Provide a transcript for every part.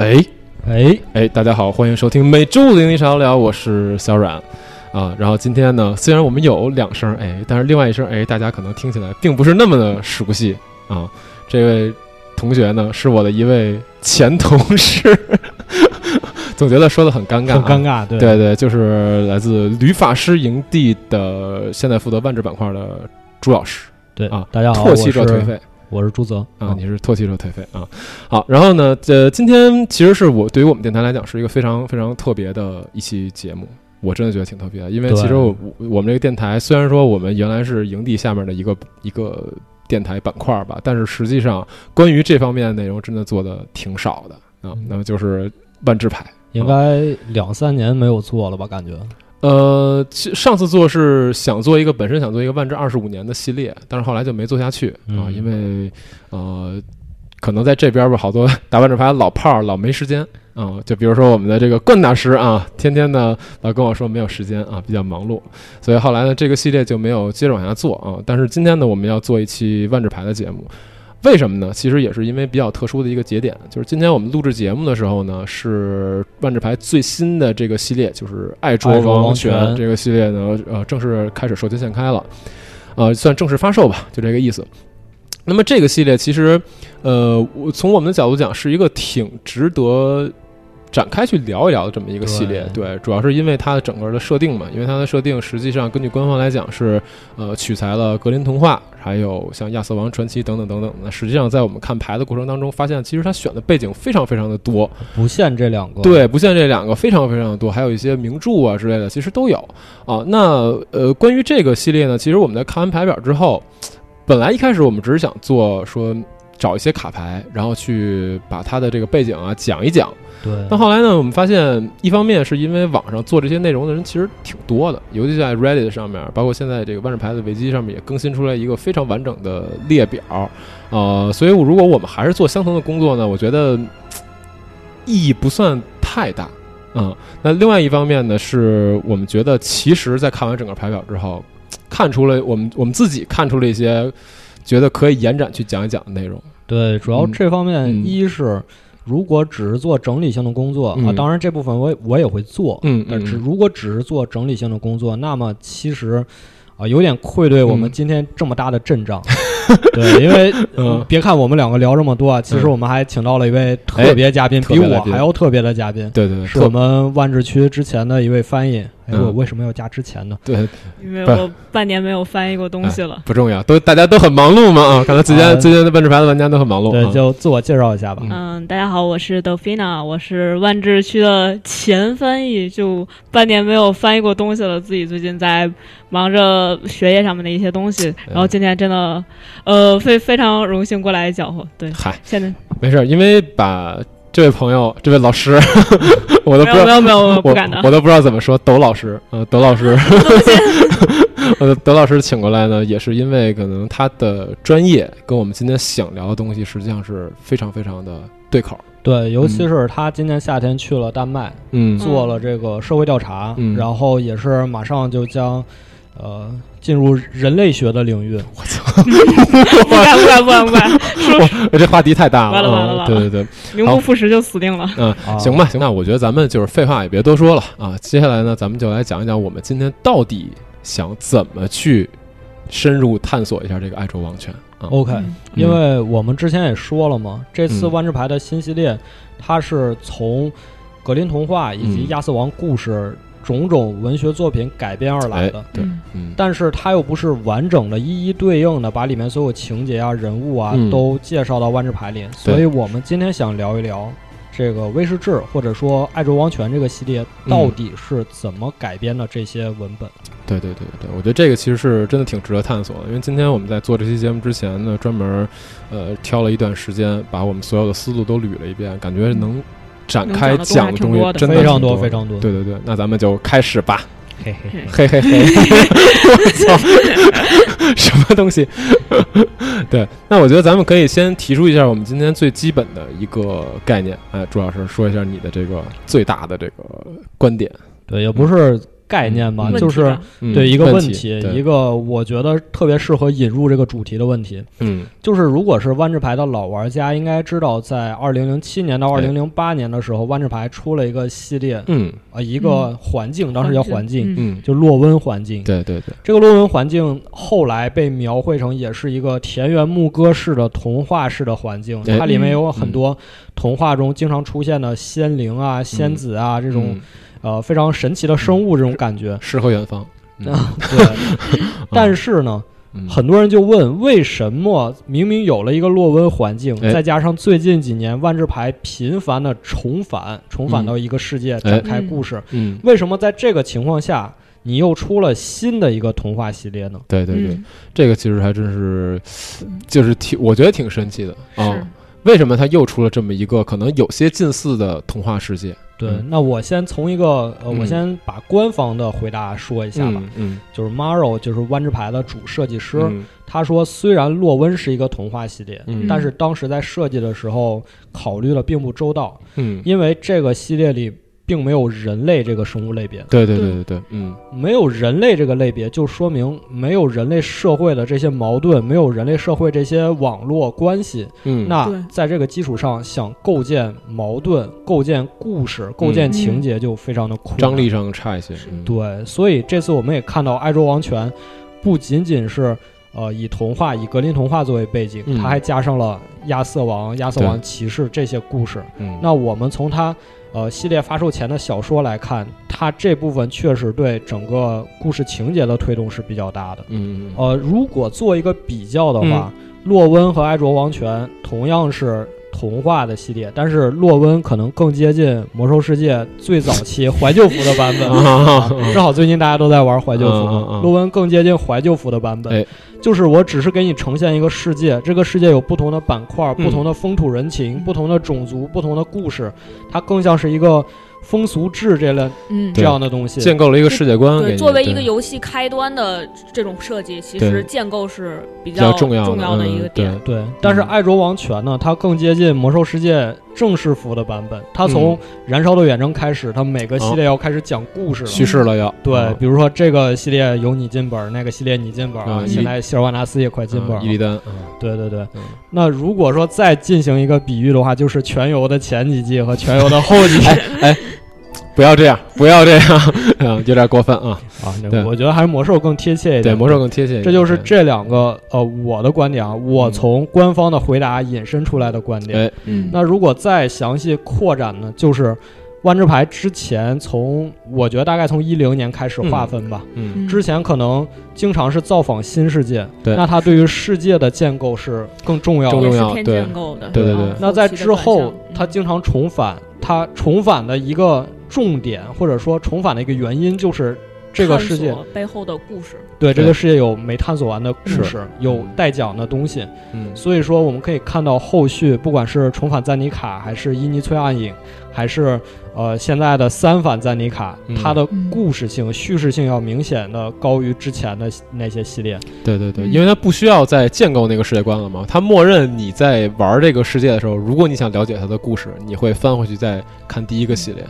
哎哎，哎，大家好，欢迎收听每周五的英语聊聊，我是小阮啊。然后今天呢，虽然我们有两声哎，但是另外一声哎，大家可能听起来并不是那么的熟悉啊。这位同学呢，是我的一位前同事，总觉得说的很尴尬、啊，很尴尬，对对对，就是来自旅法师营地的，现在负责万智板块的朱老师对啊。大家好，我是。我是朱泽啊，你是脱汽车颓废啊。好，然后呢，呃，今天其实是我对于我们电台来讲是一个非常非常特别的一期节目，我真的觉得挺特别的，因为其实我我们这个电台虽然说我们原来是营地下面的一个一个电台板块吧，但是实际上关于这方面的内容真的做的挺少的啊。嗯那么就是万智牌，应该两三年没有做了吧？感觉呃，其上次做是想做一个本身想做一个万智二十五年的系列，但是后来就没做下去啊，嗯因为呃，可能在这边吧，好多打万智牌的老炮儿老没时间啊、就比如说我们的这个冠大师啊，天天呢老跟我说没有时间啊，比较忙碌，所以后来呢这个系列就没有接着往下做啊。但是今天呢，我们要做一期万智牌的节目。为什么呢？其实也是因为比较特殊的一个节点，就是今天我们录制节目的时候呢，是万智牌最新的这个系列，就是爱卓王王权权这个系列呢，呃，正式开始授权限开了，呃，算正式发售吧，就这个意思。那么这个系列其实，呃，我从我们的角度讲，是一个挺值得展开去聊一聊的这么一个系列。对，主要是因为它的整个的设定嘛，因为它的设定实际上根据官方来讲是，呃，取材了格林童话，还有像亚瑟王传奇等等等等。那实际上在我们看牌的过程当中，发现其实它选的背景非常非常的多，不限这两个，对，不限这两个，非常非常的多，还有一些名著啊之类的，其实都有啊。那呃，关于这个系列呢，其实我们在看完牌表之后，本来一开始我们只是想做说找一些卡牌，然后去把它的这个背景啊讲一讲。对，但后来呢，我们发现，一方面是因为网上做这些内容的人其实挺多的，尤其在 Reddit 上面，包括现在这个万智牌的维基上面也更新出来一个非常完整的列表，呃，所以如果我们还是做相同的工作呢，我觉得意义不算太大。嗯，那另外一方面呢，是我们觉得其实，在看完整个牌表之后，看出了我们我们自己看出了一些觉得可以延展去讲一讲的内容。对，主要嗯这方面嗯一是。如果只是做整理性的工作啊，嗯当然这部分我也我也会做，嗯但只嗯如果只是做整理性的工作，那么其实啊有点愧对我们嗯今天这么大的阵仗。对，因为嗯别看我们两个聊这么多啊，其实嗯我们还请到了一位特别嘉宾，比我还要特别的嘉宾，对对对，是我们万智区之前的一位翻译。我为什么要加之前呢？对因为我半年没有翻译过东西了。不重要，都大家都很忙碌嘛啊！看来最近啊最近的万智牌的玩家都很忙碌。对，啊就自我介绍一下吧。嗯嗯，大家好，我是 Delfina，我是万智区的前翻译，就半年没有翻译过东西了，自己最近在忙着学业上面的一些东西，然后今天真的，呃，非非常荣幸过来搅和。对，嗨，现在没事儿，因为把这位朋友、这位老师，我都没不知道，有没有没有，我不敢的我。都不知道怎么说。抖老师，呃，抖老师，呃，抖老师请过来呢，也是因为可能他的专业跟我们今天想聊的东西实际上是非常非常的对口。对，尤其是他今年夏天去了丹麦，嗯做了这个社会调查，嗯然后也是马上就将呃进入人类学的领域。我操不敢不敢不敢不敢，说 这话题太大了完了完了嗯完了对对对，名不副实就死定了。嗯，啊行吧，行吧，我觉得咱们就是废话也别多说了啊。接下来呢，咱们就来讲一讲我们今天到底想怎么去深入探索一下这个爱卓王权啊。OK，嗯因为我们之前也说了嘛，这次嗯万智牌的新系列，它是从格林童话以及嗯亚瑟王故事种种文学作品改编而来哎的。，对，但是它又不是完整的、一一对应的把里面所有情节啊、人物啊、嗯都介绍到万智牌里，所以我们今天想聊一聊这个威士忌或者说爱卓王权这个系列嗯到底是怎么改编的这些文本。对对对对，我觉得这个其实是真的挺值得探索的，因为今天我们在做这期节目之前呢，专门呃挑了一段时间，把我们所有的思路都捋了一遍，感觉能展开讲东西讲的东西真的非常多非常多。对对对，那咱们就开始吧。嘿嘿，嘿嘿嘿，我操，什么东西？对，那我觉得咱们可以先提出一下我们今天最基本的一个概念。哎，朱老师说一下你的这个最大的这个观点。对，也不是概念吧，嗯就是对一个问题，题，一个我觉得特别适合引入这个主题的问题，嗯。就是如果是万智牌的老玩家，应该知道，在二零零七年到二零零八年的时候，万智牌出了一个系列，嗯。啊，一个环境，当时叫环境，嗯。嗯，就洛温环境。对对对，这个洛温环境后来被描绘成也是一个田园牧歌式的童话式的环境，哎它里面有很多童话中经常出现的仙灵啊、仙子啊这种嗯呃非常神奇的生物这种感觉。诗和远方。嗯对，但是呢，嗯。很多人就问，为什么明明有了一个落温环境，哎。再加上最近几年万智牌频繁的重返，重返到一个世界展开故事，嗯，为什么在这个情况下，你又出了新的一个童话系列呢？对对对，嗯。这个其实还真是，就是挺，我觉得挺神奇的。啊。是为什么他又出了这么一个可能有些近似的童话世界？对，嗯。那我先从一个呃，嗯。我先把官方的回答说一下吧。嗯。就是 Maro，就是弯之牌的主设计师，嗯。他说，虽然洛温是一个童话系列，嗯。但是当时在设计的时候考虑的并不周到，嗯，因为这个系列里并没有人类这个生物类别，对对对对对，嗯没有人类这个类别，就说明没有人类社会的这些矛盾，没有人类社会这些网络关系。嗯，那在这个基础上，想构建矛盾、构建故事、构建情节就非常的困难。张力上差一些。嗯，对，所以这次我们也看到《爱周王权》不仅仅是呃以童话、以格林童话作为背景，嗯它还加上了亚瑟王、亚瑟王骑士这些故事。嗯，那我们从它呃系列发售前的小说来看，它这部分确实对整个故事情节的推动是比较大的。嗯呃，如果做一个比较的话，洛温和埃卓王权同样是童话的系列，但是洛温可能更接近魔兽世界最早期怀旧服的版本。啊正好最近大家都在玩怀旧服嗯嗯嗯，洛温更接近怀旧服的版本。哎就是我只是给你呈现一个世界，这个世界有不同的板块、嗯。不同的风土人情、不同的种族、不同的故事，它更像是一个风俗志这类嗯。这样的东西。建构了一个世界观对，作为一个游戏开端的这种设计，其实建构是比比较较重要的的一嗯个点。对，但是爱卓王权呢，它更接近魔兽世界正式服的版本。它从燃烧的远征开始，它每个系列要开始讲故事了。叙事了要。对，嗯。比如说这个系列有你进本，那个系列你进本现在希尔瓦纳斯也快进本伊利丹，嗯。对对对。嗯，那如果说再进行一个比喻的话，就是全游的前几季和全游的后几季 不要这样，不要这样，啊，有点过分啊。啊，对。我觉得还是魔兽更贴切一点。对，魔兽更贴切一点。这就是这两个呃我的观点啊，我嗯从官方的回答引申出来的观点。哎，嗯。那如果再详细扩展呢，就是万智牌之前从我觉得大概从一零年开始划分吧，嗯。嗯。之前可能经常是造访新世界，对。那它对于世界的建构是更重要的。是偏重要对。建构的，对对对。嗯那在之后它经常重返，它重返的一个重点或者说重返的一个原因就是。这个世界背后的故事，对对这个世界有没探索完的故事，有待讲的东西，嗯所以说我们可以看到后续，不管是重返赞尼卡，还是伊尼崔暗影，还是呃现在的三反赞尼卡，嗯它的故事性、叙事性要明显的高于之前的那些系列。对对对，嗯因为它不需要再建构那个世界观了嘛，它默认你在玩这个世界的时候，如果你想了解它的故事，你会翻回去再看第一个系列。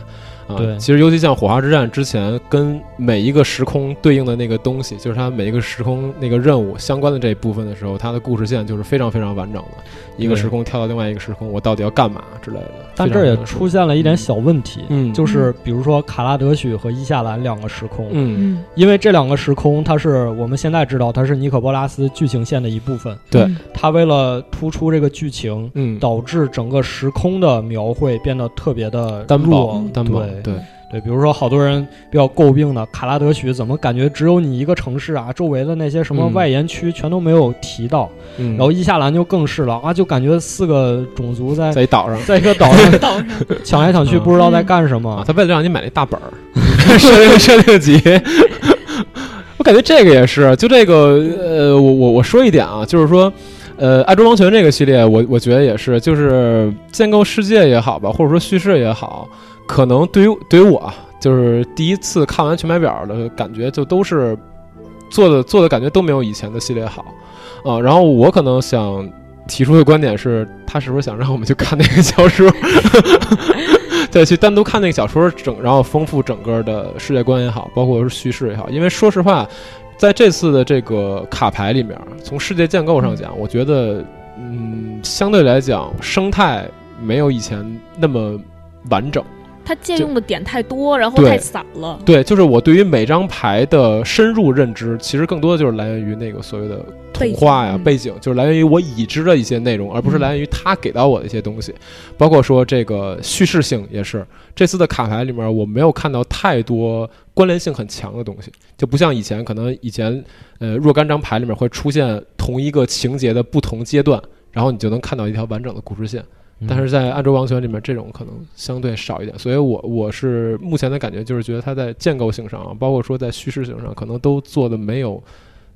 啊，对其实尤其像火花之战之前跟每一个时空对应的那个东西，就是它每一个时空那个任务相关的这一部分的时候，它的故事线就是非常非常完整的。一个时空跳到另外一个时空，我到底要干嘛之类的。但这儿也出现了一点小问题，嗯就是比如说卡拉德许和伊夏兰两个时空，嗯，嗯，因为这两个时空，它是我们现在知道它是尼可波拉斯剧情线的一部分，对嗯它为了突出这个剧情。嗯，导致整个时空的描绘变得特别的单薄弱，单薄，对对，对，比如说好多人比较诟病的卡拉德许，怎么感觉只有你一个城市啊？周围的那些什么嗯外延区全都没有提到。嗯，然后伊夏兰就更是了啊，就感觉四个种族在在岛上在一个岛上 岛上 抢来抢去，嗯不知道在干什么。啊，他为了让你买那大本儿，设定设定集。我感觉这个也是，就这个呃，我我我说一点啊，就是说，呃，《爱卓王权》这个系列，我我觉得也是，就是建构世界也好吧，或者说叙事也好，可能对于对于我啊，就是第一次看完全白表的感觉，就都是做的做的感觉都没有以前的系列好啊。然后我可能想提出的观点是，他是不是想让我们去看那个小说？再，去单独看那个小说整，然后丰富整个的世界观也好，包括是叙事也好。因为说实话，在这次的这个卡牌里面，从世界建构上讲，我觉得，嗯，相对来讲生态没有以前那么完整。它借用的点太多，然后太散了。对，就是我对于每张牌的深入认知，其实更多的就是来源于那个所谓的童话呀、背景嗯背景，就是来源于我已知的一些内容，而不是来源于他给到我的一些东西。包括说这个叙事性也是，这次的卡牌里面我没有看到太多关联性很强的东西，就不像以前，可能以前呃若干张牌里面会出现同一个情节的不同阶段，然后你就能看到一条完整的故事线。但是在《暗州王权》里面，这种可能相对少一点，所以我我是目前的感觉就是觉得它在建构性上啊，包括说在叙事性上，可能都做的没有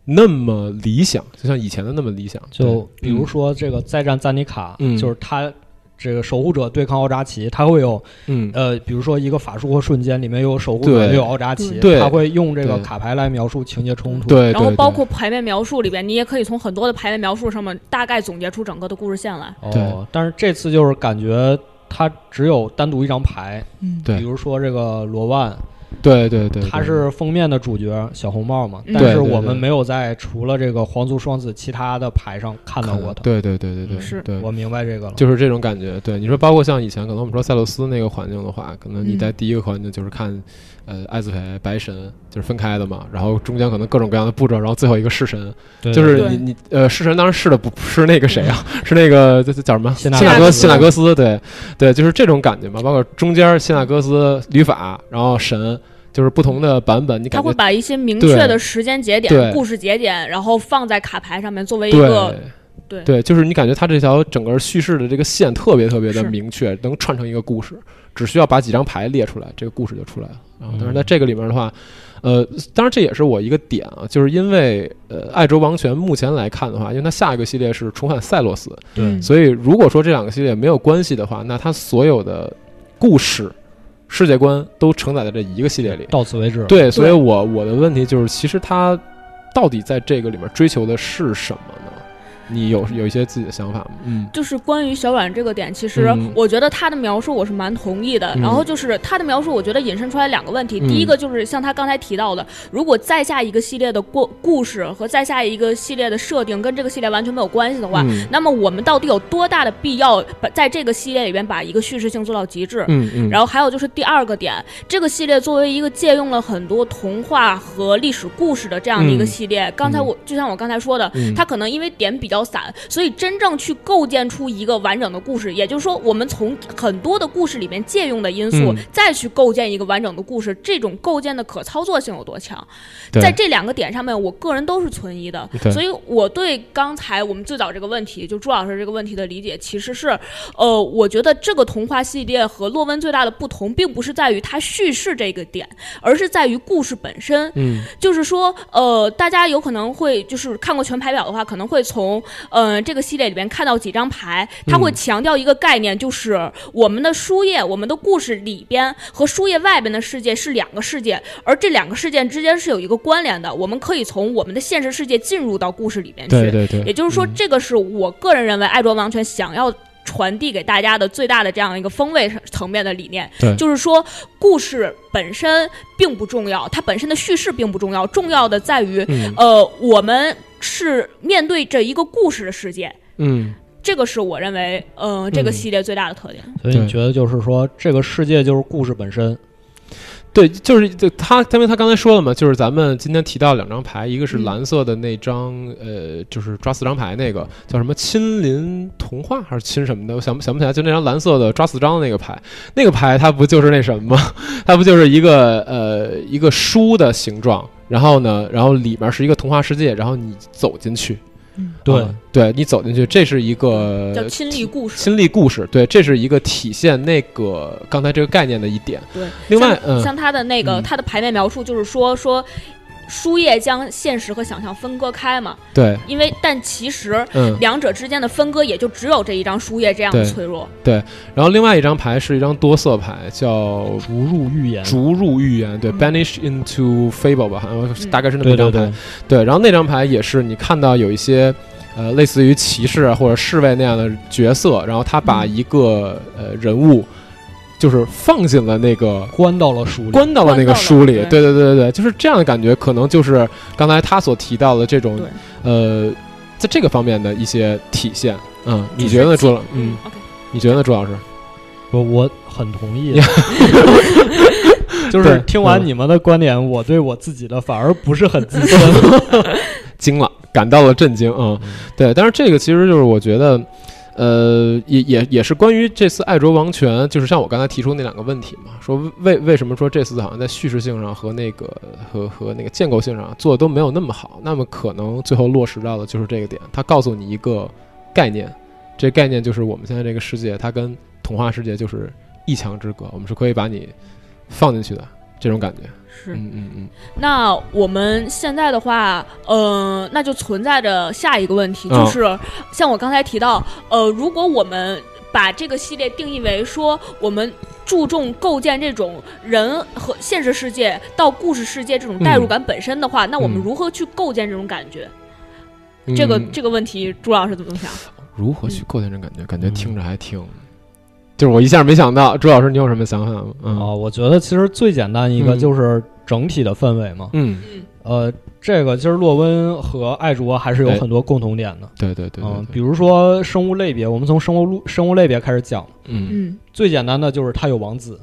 那么理想，就像以前的那么理想。就比如嗯。说这个再战赞尼卡，嗯。就是他这个守护者对抗奥扎奇，他会有嗯，呃，比如说一个法术或瞬间里面有守护者，也有奥扎奇，对。他会用这个卡牌来描述情节冲突。，对，然后包括牌面描述里边，你也可以从很多的牌面描述上面大概总结出整个的故事线来。对。哦，但是这次就是感觉他只有单独一张牌，嗯，对。比如说这个罗万，对对对，他是封面的主角小红帽嘛，嗯但是我们没有在除了这个皇族双子其他的牌上看到过他。对对对对对，是对我明白这个了。就是这种感觉。对你说，包括像以前可能我们说塞勒斯那个环境的话，可能你嗯在第一个环境就是看，呃，艾斯培、白神就是分开的嘛，然后中间可能各种各样的步骤，然后最后一个弑神，就是你你呃弑神当时弑的不不是那个谁啊，是那个叫什么？谢纳纳哥克斯。谢纳哥斯，对。对，就是这种感觉嘛。包括中间谢纳哥斯、旅法，然后神，就是不同的版本，你感觉他会把一些明确的时间节点、故事节点，然后放在卡牌上面作为一个对。对。对，就是你感觉它这条整个叙事的这个线特别特别的明确，能串成一个故事，只需要把几张牌列出来，这个故事就出来了。然后，但是在这个里面的话，呃，当然这也是我一个点啊，就是因为呃，爱州王权目前来看的话，因为它下一个系列是重返赛洛斯，对所以如果说这两个系列没有关系的话，那它所有的故事、世界观都承载在这一个系列里。到此为止。，对，所以我我的问题就是，其实他到底在这个里面追求的是什么呢？你有有一些自己的想法吗？嗯就是关于小阮这个点，其实嗯我觉得他的描述我是蛮同意的。嗯然后就是他的描述，我觉得引申出来两个问题。嗯第一个就是像他刚才提到的，如果再下一个系列的故故事和再下一个系列的设定跟这个系列完全没有关系的话，嗯那么我们到底有多大的必要把在这个系列里边把一个叙事性做到极致？嗯嗯，然后还有就是第二个点，这个系列作为一个借用了很多童话和历史故事的这样的一个嗯系列，刚才我就像我刚才说的，嗯它可能因为点比较散，所以真正去构建出一个完整的故事，也就是说，我们从很多的故事里面借用的因素，嗯再去构建一个完整的故事，这种构建的可操作性有多强？在这两个点上面，我个人都是存疑的。所以我对刚才我们最早这个问题，就朱老师这个问题的理解，其实是，呃，我觉得这个童话系列和洛温最大的不同，并不是在于它叙事这个点，而是在于故事本身。嗯就是说，呃，大家有可能会就是看过全排表的话，可能会从呃这个系列里边看到几张牌，它会嗯。强调一个概念，就是我们的书页、我们的故事里边和书页外边的世界是两个世界，而这两个事件之间是有一个关联的，我们可以从我们的现实世界进入到故事里边去。对对对，也就是说，嗯这个是我个人认为爱卓王权想要传递给大家的最大的这样一个风味层面的理念对，就是说故事本身并不重要，它本身的叙事并不重要，重要的在于，嗯呃，我们是面对着一个故事的世界。嗯这个是我认为，呃，这个嗯系列最大的特点。对所以你觉得就是说，这个世界就是故事本身。对，就是就他，因为他刚才说了嘛，就是咱们今天提到两张牌，一个是嗯蓝色的那张，呃，就是抓四张牌那个叫什么亲临童话还是亲什么的，我想不想不起来，就那张蓝色的抓四张的那个牌，那个牌它不就是那什么吗？它不就是一个呃一个书的形状，然后呢，然后里面是一个童话世界，然后你走进去，对啊对。你走进去，这是一个叫亲历故事，亲历故事，对，这是一个体现那个刚才这个概念的一点。对。另外像，嗯，像他的那个、嗯。他的排面描述，就是说说书页将现实和想象分割开嘛，对，因为但其实嗯。两者之间的分割也就只有这一张书页这样的脆弱。对。然后另外一张牌是一张多色牌，叫逐入预言，逐入预言，对嗯，banish into fable 吧，好像嗯。大概是那么一张牌。对对对，对，然后那张牌也是你看到有一些，呃，类似于骑士啊或者侍卫那样的角色，然后他把嗯。一个、呃人物，就是放进了那个关到了书里，关到了那个书里，对对对对对，就是这样的感觉，可能就是刚才他所提到的这种，呃，在这个方面的一些体现。嗯，你觉得呢，朱老？嗯你觉得呢，朱老师？我我很同意。就是听完嗯你们的观点，我对我自己的反而不是很自信。惊了，感到了震惊。嗯，对，但是这个其实就是我觉得，呃，也也也是关于这次爱卓王权，就是像我刚才提出那两个问题嘛，说为为什么说这次好像在叙事性上和那个和和那个建构性上做的都没有那么好，那么可能最后落实到的就是这个点，它告诉你一个概念，这概念就是我们现在这个世界，它跟童话世界就是一墙之隔，我们是可以把你放进去的这种感觉。是。嗯嗯嗯，那我们现在的话，呃，那就存在着下一个问题，嗯就是像我刚才提到，呃，如果我们把这个系列定义为说我们注重构建这种人和现实世界到故事世界这种代入感本身的话，那我们嗯如何去构建这种感觉？嗯这个这个问题，朱老师怎么想？如何去构建这种感觉？感觉嗯听着还挺，就是我一下没想到，朱老师你有什么想法吗？嗯。啊，我觉得其实最简单一个嗯。就是整体的氛围嘛。嗯，嗯。呃，这个其实洛温和艾卓还是有哎很多共同点的。对对对对嗯，比，如说生物类别，我们从生物路生物类别开始讲。嗯。嗯。最简单的就是他有王子，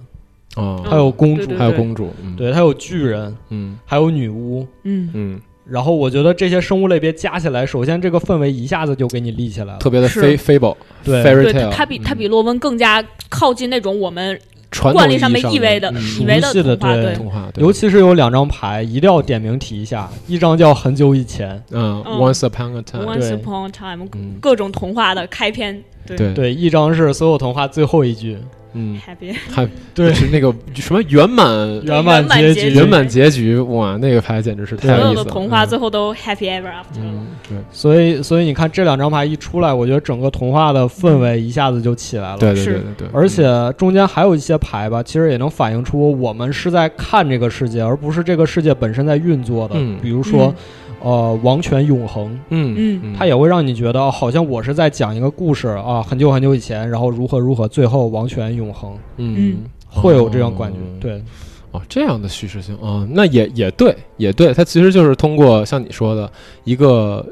哦，还有公主还有公主，嗯，对，它有巨人，嗯。还有女巫。嗯。嗯，然后我觉得这些生物类别加起来，首先这个氛围一下子就给你立起来了。特别的 fable 对。fairy 对，tale，它比它比嗯洛温更加靠近那种我们传统惯例上面意义意味的嗯。以为熟悉的童话，对。对，童话，对。尤其是有两张牌，一定要点名提一下。一张叫很久以前，嗯嗯，Once upon a time，Once upon a time，嗯。各种童话的开篇，对。对，对，一张是所有童话最后一句，嗯，，happy，还 对。是那个什么圆满圆满结结局。圆满结局，哇，那个牌简直是太所有的有意思了，嗯童话最后都 happy ever after。嗯，对。所以所以你看这两张牌一出来，我觉得整个童话的氛围一下子就起来了。对对对对对，而且中间还有一些牌吧，其实也能反映出我们是在看这个世界，而不是这个世界本身在运作的。嗯比如说，呃，王权永恒，嗯嗯嗯，它也会让你觉得哦好像我是在讲一个故事啊，很久很久以前，然后如何如何，最后王权永恒，嗯。会有这样感觉。哦。对，哦，这样的叙事性啊、那也也对，也对，它其实就是通过像你说的一个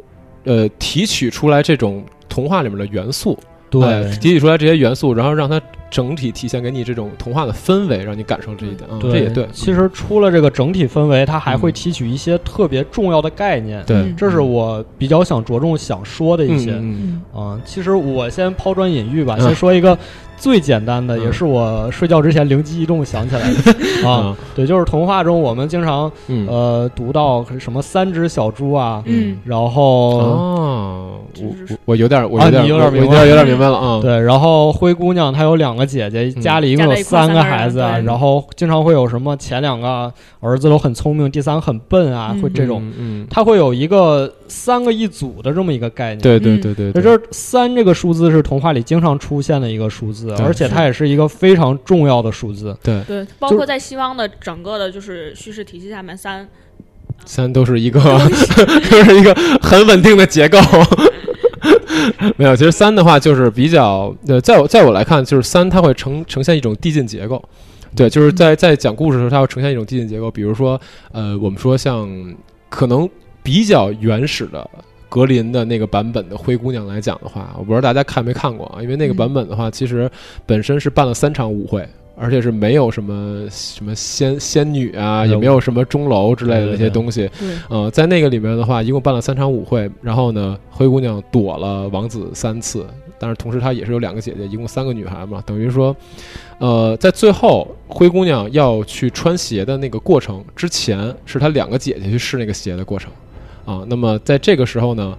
呃提取出来这种童话里面的元素，对，哎提取出来这些元素，然后让它整体体现给你这种童话的氛围，让你感受这一点啊、这也对。其实除了这个整体氛围，它还会嗯提取一些特别重要的概念。对，嗯这是我比较想着重想说的一些。嗯其实我先抛砖引玉吧，嗯。先说一个最简单的，嗯。也是我睡觉之前灵机一动想起来的。啊。对，就是童话中我们经常嗯。呃读到什么三只小猪啊，嗯。然后哦，我我我有点，我啊有点，你有点明白我有点有点明白了啊。对，然后灰姑娘她有两个姐姐，嗯。家里一共有三个孩子啊，然后经常会有什么前两个儿子都很聪明，第三个很笨啊，嗯会这种，嗯，嗯，它会有一个三个一组的这么一个概念。对对嗯对对这儿三这个数字是童话里经常出现的一个数字，对而且它也是一个非常重要的数字。对对，包括在西方的整个的就是叙事体系下面，三三都是一个 都是一个很稳定的结构。没有，其实三的话就是比较，呃，在我在我来看，就是三它会呈呈现一种递进结构，对，就是在在讲故事的时候，它会呈现一种递进结构。比如说，呃，我们说像可能比较原始的格林的那个版本的灰姑娘来讲的话，我不知道大家看没看过啊？因为那个嗯版本的话，其实本身是办了三场舞会。而且是没有什么什么仙仙女啊，也没有什么钟楼之类的那些东西，对呃，在那个里面的话，一共办了三场舞会，然后呢，灰姑娘躲了王子三次，但是同时她也是有两个姐姐，一共三个女孩嘛，等于说，呃，在最后灰姑娘要去穿鞋的那个过程之前，是她两个姐姐去试那个鞋的过程，啊，那么在这个时候呢，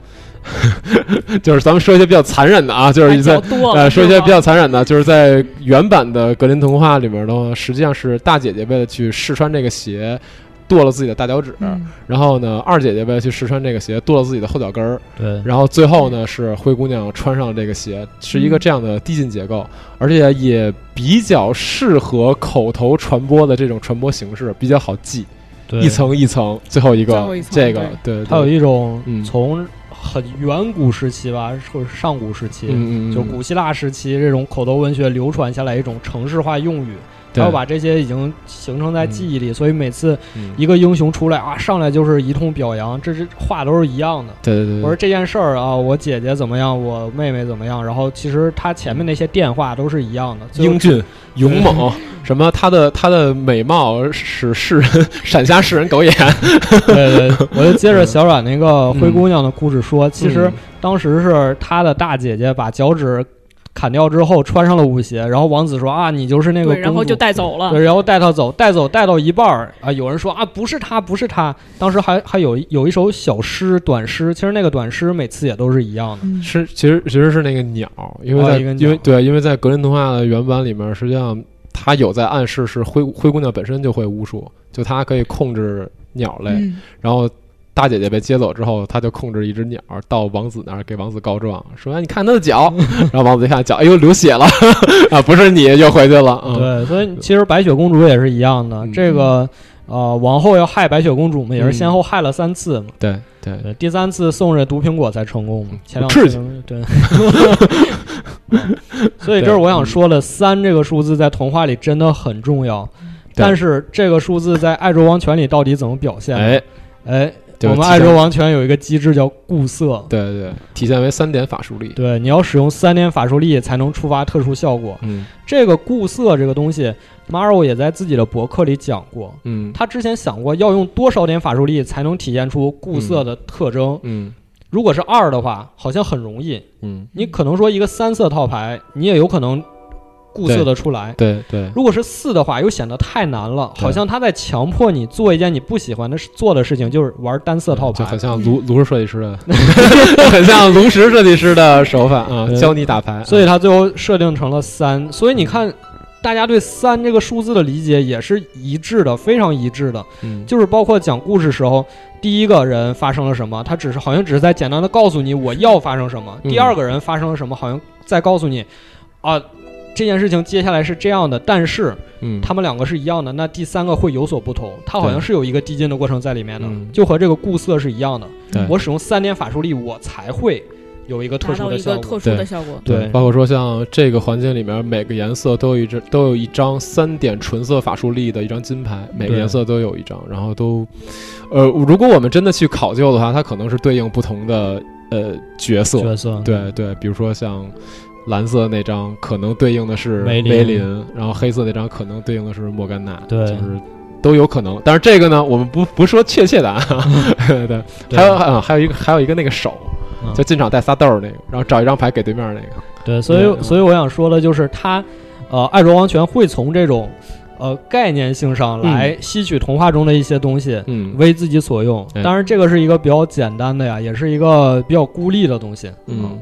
就是咱们说一些比较残忍的啊，就是比在呃，说一些比较残忍的，就是在原版的格林童话里面的话，实际上是大姐姐为了去试穿这个鞋，剁了自己的大脚趾，嗯然后呢，二姐姐为了去试穿这个鞋，剁了自己的后脚跟儿，对，然后最后呢是灰姑娘穿上了这个鞋，是一个这样的递进结构，而且也比较适合口头传播的这种传播形式，比较好记，对一层一层，最后一个最后一层这个，对，它有一种嗯。从很远古时期吧，或者上古时期，就古希腊时期这种口头文学流传下来一种城市化用语，对它要把这些已经形成在记忆里，所以每次嗯。一个英雄出来啊，上来就是一通表扬，这是话都是一样的。对对对，我说这件事儿啊，我姐姐怎么样，我妹妹怎么样，然后其实他前面那些电话都是一样的。英俊勇猛，什么他的他的美貌使世人 闪瞎世人狗眼，对对，我就接着小阮那个灰姑娘的故事说，其实嗯。当时是她的大姐姐把脚趾砍掉之后穿上了舞鞋，然后王子说啊，你就是那个，然后就带走了。对，然后带他走，带走带到一半儿啊，有人说啊，不是他，不是他。当时还还有有一首小诗，短诗，其实那个短诗每次也都是一样的。嗯是其实其实是那个鸟，因为在、因为对，因为在格林童话的原版里面，实际上他有在暗示是灰灰姑娘本身就会巫术，就她可以控制鸟类，嗯然后。大姐姐被接走之后，他就控制一只鸟到王子那儿给王子告状，说：“哎，你看他的脚。” 然后王子一看脚，哎呦，流血了 啊！不是你，又回去了。嗯、对，所以其实白雪公主也是一样的。嗯这个呃，王后要害白雪公主嘛，也是嗯先后害了三次嘛。对对对，第三次送这毒苹果才成功嘛。前两次对。所以这是我想说的，三这个数字在童话里真的很重要。但是这个数字在爱卓王权里到底怎么表现呢？哎，哎，我们爱卓现王权有一个机制叫固色。对对对，体现为三点法术力。对，你要使用三点法术力才能触发特殊效果。嗯这个固色这个东西，Maro 也在自己的博客里讲过。嗯他之前想过要用多少点法术力才能体现出固色的特征。嗯如果是二的话，好像很容易。嗯，你可能说一个三色套牌，你也有可能固色的出来。对对如果是四的话，又显得太难了，好像他在强迫你做一件你不喜欢的事做的事情，就是玩单色套牌就很。像炉炉石设计师的，很像炉石设计师的手法啊，教你打牌。所以他最后设定成了三。所以你看，大家对三这个数字的理解也是一致的，非常一致的。嗯，就是包括讲故事时候，第一个人发生了什么，他只是好像只是在简单的告诉你我要发生什么；嗯第二个人发生了什么，好像在告诉你啊。这件事情接下来是这样的，但是嗯，他们两个是一样的，那第三个会有所不同。它好像是有一个递进的过程在里面的，嗯就和这个固色是一样的。对我使用三点法术力，我才会有一个特殊的效果。一个特殊的效果。对包括说像这个环境里面每个颜色都有一张都有一张三点纯色法术力的一张金牌，每个颜色都有一张，然后都，呃，如果我们真的去考究的话，它可能是对应不同的呃角色，角色，对对，比如说像。蓝色那张可能对应的是梅林。然后黑色那张可能对应的是莫甘娜，对。就是都有可能。但是这个呢，我们不不说确切的啊，对。还有啊，还有一个还有一个那个手，嗯。就进场带仨豆儿那个，然后找一张牌给对面那个。对，所以嗯所以我想说的就是他，呃，爱卓王权会从这种呃概念性上来吸取童话中的一些东西。嗯。为自己所用，哎。当然这个是一个比较简单的呀，也是一个比较孤立的东西。嗯，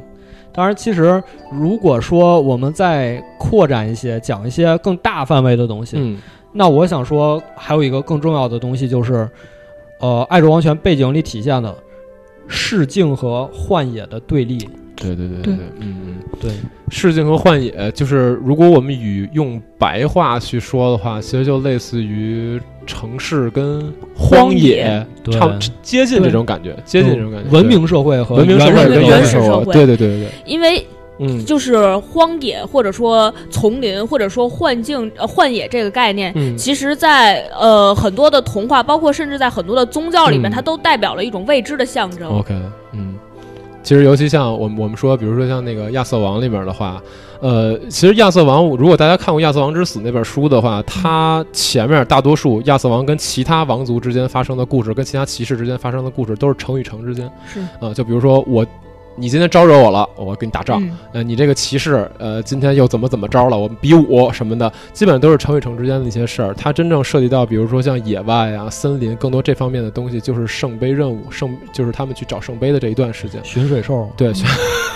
当然，其实如果说我们再扩展一些，讲一些更大范围的东西，嗯那我想说还有一个更重要的东西就是，呃，爱之王权背景里体现的市境和幻野的对立。对对对对对，嗯嗯。对，世境和幻野，就是如果我们与用白话去说的话，其实就类似于城市跟荒野，对。差不接近这种感觉，接近这种感觉。文明社会和文明社会跟原始原原始社会，始社会。对对对对对，因为嗯。就是荒野或者说丛林或者说幻境、呃、幻野这个概念，嗯。其实在，呃很多的童话，包括甚至在很多的宗教里面，嗯。它都代表了一种未知的象征。OK，嗯，其实尤其像我们我们说，比如说像那个亚瑟王里面的话，呃，其实亚瑟王，如果大家看过《亚瑟王之死》那本书的话，它前面大多数亚瑟王跟其他王族之间发生的故事，跟其他骑士之间发生的故事，都是城与城之间是啊、就比如说我。你今天招惹我了，我跟你打仗。嗯呃，你这个骑士，呃，今天又怎么怎么着了？我们比武什么的，基本上都是城与城之间的一些事儿。它真正涉及到，比如说像野外啊、森林，更多这方面的东西，就是圣杯任务，圣就是他们去找圣杯的这一段时间。寻水兽，对，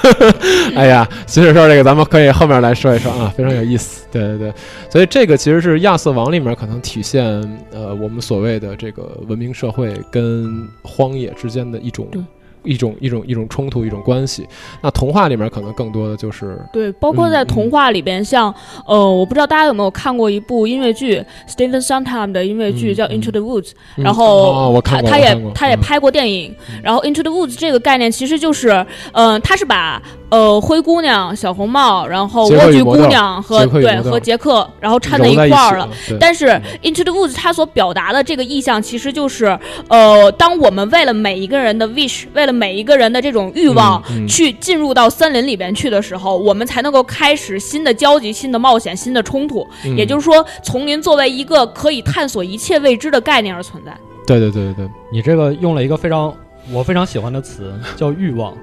哎呀，寻水兽这个咱们可以后面来说一说啊，非常有意思。对对对，所以这个其实是亚瑟王里面可能体现呃我们所谓的这个文明社会跟荒野之间的一种对一种一种一种冲突一种关系。那童话里面可能更多的就是对，包括在嗯童话里边，像呃，我不知道大家有没有看过一部音乐剧，Stephen Sondheim 的音乐剧叫《嗯嗯 Into the Woods》，嗯然后他他也他也拍过电影，然后 Into the Woods 这个概念其实就是，呃，他是把呃灰姑娘、小红帽，然后莴苣姑娘和对和杰克，然后掺在一块儿了。了。但是 Into the Woods 它所表达的这个意象，其实就是，呃，当我们为了每一个人的 wish，为了每一个人的这种欲望，去进入到森林里边去的时候，我们才能够开始新的交集、新的冒险、新的冲突。嗯也就是说，丛林作为一个可以探索一切未知的概念而存在。对对对对对，你这个用了一个非常我非常喜欢的词，叫欲望。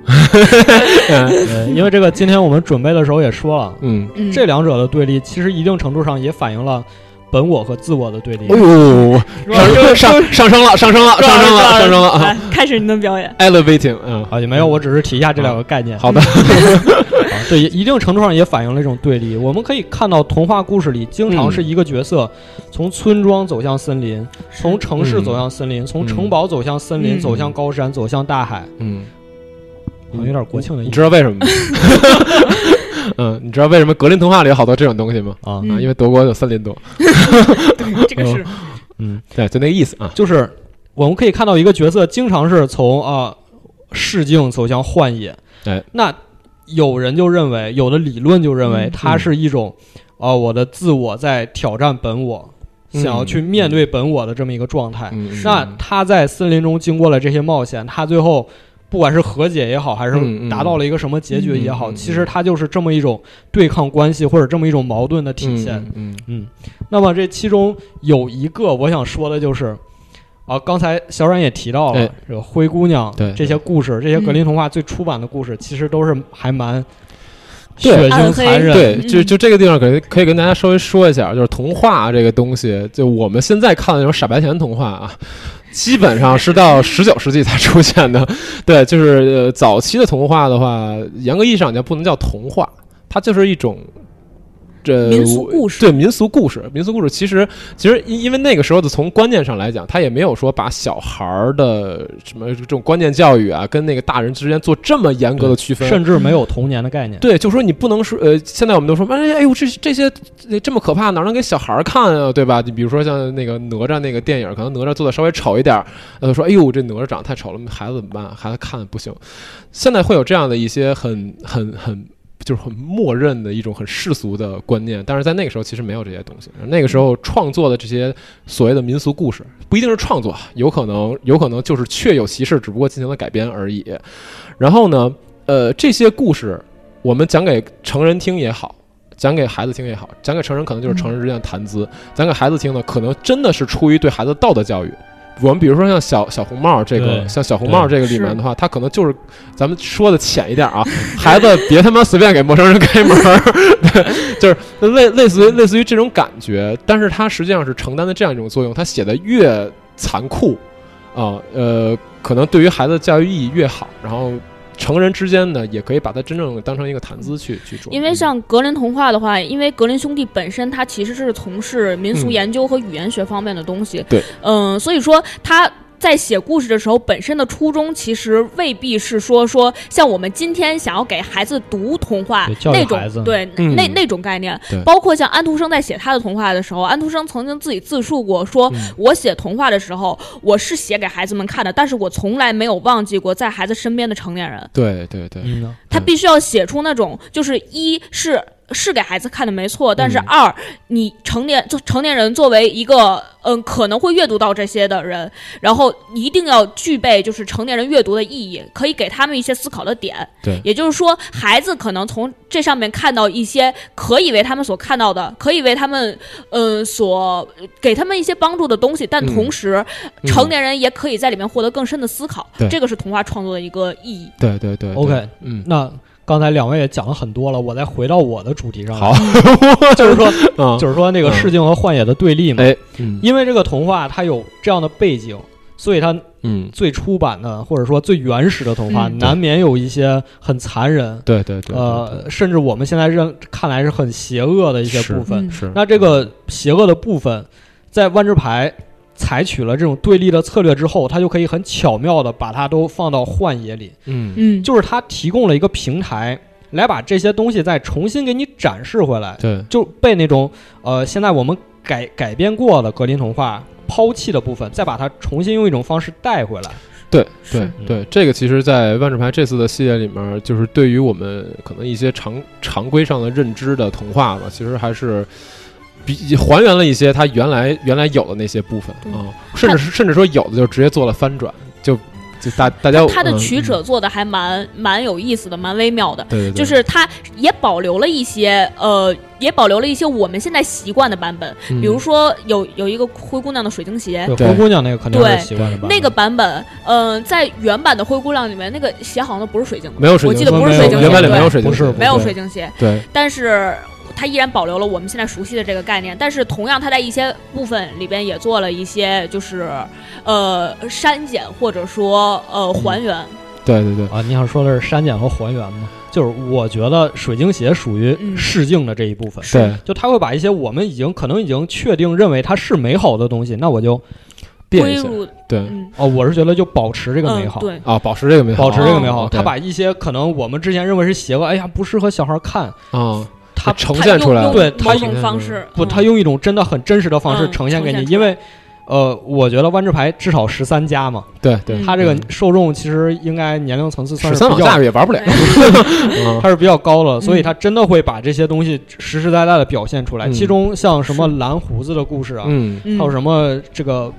因为这个今天我们准备的时候也说了，嗯，嗯，这两者的对立，其实一定程度上也反映了本我和自我的对立。哎呦，上上上升了，上升了，上升了，上升了开始你的表演。！Elevating，嗯，好，也没有，我只是提一下这两个概念。好的，啊对，一定程度上也反映了一种对立。我们可以看到，童话故事里经常是一个角色从村庄走向森林，从城市走向森林，从城堡走向森林，嗯。走向高山，走向大海，嗯，好像有点国庆的意思。你知道为什么吗？嗯，你知道为什么格林童话里有好多这种东西吗？啊。因为德国有森林多。对，这个是 嗯，对，就那个意思啊。就是我们可以看到一个角色经常是从啊市境走向幻野。哎，那有人就认为，有的理论就认为嗯它是一种啊我的自我在挑战本我，嗯想要去面对本我的这么一个状态。那他在森林中经过了这些冒险，他最后不管是和解也好，还嗯是嗯达到了一个什么结局也好，嗯嗯嗯。其实它就是这么一种对抗关系或者这么一种矛盾的体现。嗯嗯嗯，那么这其中有一个我想说的就是，啊，刚才小冉也提到了、哎这个灰姑娘对这些故事，这些格林童话最出版的故事，其实都是还蛮血腥残忍。对，嗯。就就这个地方可以可以跟大家稍微说一下，就是童话这个东西，就我们现在看的那种傻白甜童话啊，基本上是到十九世纪才出现的。对，就是早期的童话的话，严格意义上讲不能叫童话，它就是一种。这民俗故事对民俗故事，民俗故事其实其实因因为那个时候的从观念上来讲，他也没有说把小孩儿的什么这种观念教育啊，跟那个大人之间做这么严格的区分，甚至没有童年的概念。对，就说你不能说，呃，现在我们都说，哎哎呦，这这些呃这么可怕，哪能给小孩儿看啊，对吧？你比如说像那个哪吒那个电影，可能哪吒做的稍微丑一点儿，呃，说，哎呦，这哪吒长得太丑了，孩子怎么办？孩子看不行。现在会有这样的一些很很很。就是很默认的一种很世俗的观念，但是在那个时候其实没有这些东西。那个时候创作的这些所谓的民俗故事，不一定是创作，有可能有可能就是确有其事，只不过进行了改编而已。然后呢，呃，这些故事我们讲给成人听也好，讲给孩子听也好，讲给成人可能就是成人之间的谈资，讲给孩子听呢，可能真的是出于对孩子道德教育。我们比如说像小小红帽这个，像小红帽这个里面的话，它可能就是咱们说的浅一点啊，孩子别他妈随便给陌生人开门，对，就是类类似于类似于这种感觉，但是它实际上是承担的这样一种作用，它写的越残酷啊，呃，可能对于孩子的教育意义越好，然后成人之间呢，也可以把它真正当成一个谈资去去做，因为像格林童话的话，因为格林兄弟本身他其实是从事民俗嗯。研究和语言学方面的东西，对，嗯，所以说他。在写故事的时候，本身的初衷其实未必是说说像我们今天想要给孩子读童话那种对、嗯。那那种概念。包括像安徒生在写他的童话的时候，安徒生曾经自己自述过说，嗯。我写童话的时候，我是写给孩子们看的，但是我从来没有忘记过在孩子身边的成年人。对对对，嗯，他必须要写出那种，就是一是是给孩子看的没错，但是嗯。二，你成年就成年人作为一个嗯可能会阅读到这些的人，然后一定要具备就是成年人阅读的意义，可以给他们一些思考的点。对。也就是说，孩子可能从这上面看到一些可以为他们所看到的，可以为他们嗯所给他们一些帮助的东西，但嗯。同时、嗯。成年人也可以在里面获得更深的思考。对。这个是童话创作的一个意义。对对对对。OK 嗯，那刚才两位也讲了很多了，我再回到我的主题上来。好，就是说，嗯，就是说那个嗯世境和幻野的对立嘛。哎，嗯。因为这个童话它有这样的背景，所以它嗯，最初版的或者说最原始的童话，嗯难免有一些很残忍，对对对，对呃，甚至我们现在认看来是很邪恶的一些部分。是。那这个邪恶的部分，在万智牌采取了这种对立的策略之后，他就可以很巧妙的把它都放到幻野里，嗯。嗯，就是他提供了一个平台，来把这些东西再重新给你展示回来，对。就被那种呃现在我们改改编过的格林童话抛弃的部分，再把它重新用一种方式带回来。对对对，这个其实，在万智牌这次的系列里面，就是对于我们可能一些常常规上的认知的童话吧，其实还是比还原了一些它原来原来有的那些部分对啊，甚至是甚至说有的就直接做了翻转，就就大大家他的嗯曲折做的还蛮蛮有意思的，蛮微妙的。对对对，就是他也保留了一些呃，也保留了一些我们现在习惯的版本，嗯比如说有有一个灰姑娘的水晶鞋。对，灰姑娘那个肯定对是习惯的吧？那个版本，嗯、在原版的灰姑娘里面，那个鞋好像都不是水晶的，没有水晶我记得不是水晶鞋，原版里没有对水晶鞋，不是没有水晶鞋，对但是它依然保留了我们现在熟悉的这个概念。但是同样，它在一些部分里边也做了一些就是呃删减或者说呃还原。对对对，啊，你想说的是删减和还原吗？就是我觉得水晶鞋属于嗯。试镜的这一部分，对。就它会把一些我们已经可能已经确定认为它是美好的东西，那我就变一下，归入对。嗯。哦，我是觉得就保持这个美好，嗯、对，啊，保持这个美好，保持这个美好。哦它把一些可能我们之前认为是邪恶，哎呀不适合小孩看，啊它呈现出来了，用用对它某种方式，不，嗯。它用一种真的很真实的方式嗯呈现给你，因为。呃，我觉得万智牌至少十三加嘛，对对嗯，它这个嗯。受众其实应该年龄层次算十三是比较往下也玩不了，嗯它是比较高了，所以嗯。它真的会把这些东西实实在在的表现出来。嗯其中像什么蓝胡子的故事啊，还有什么这个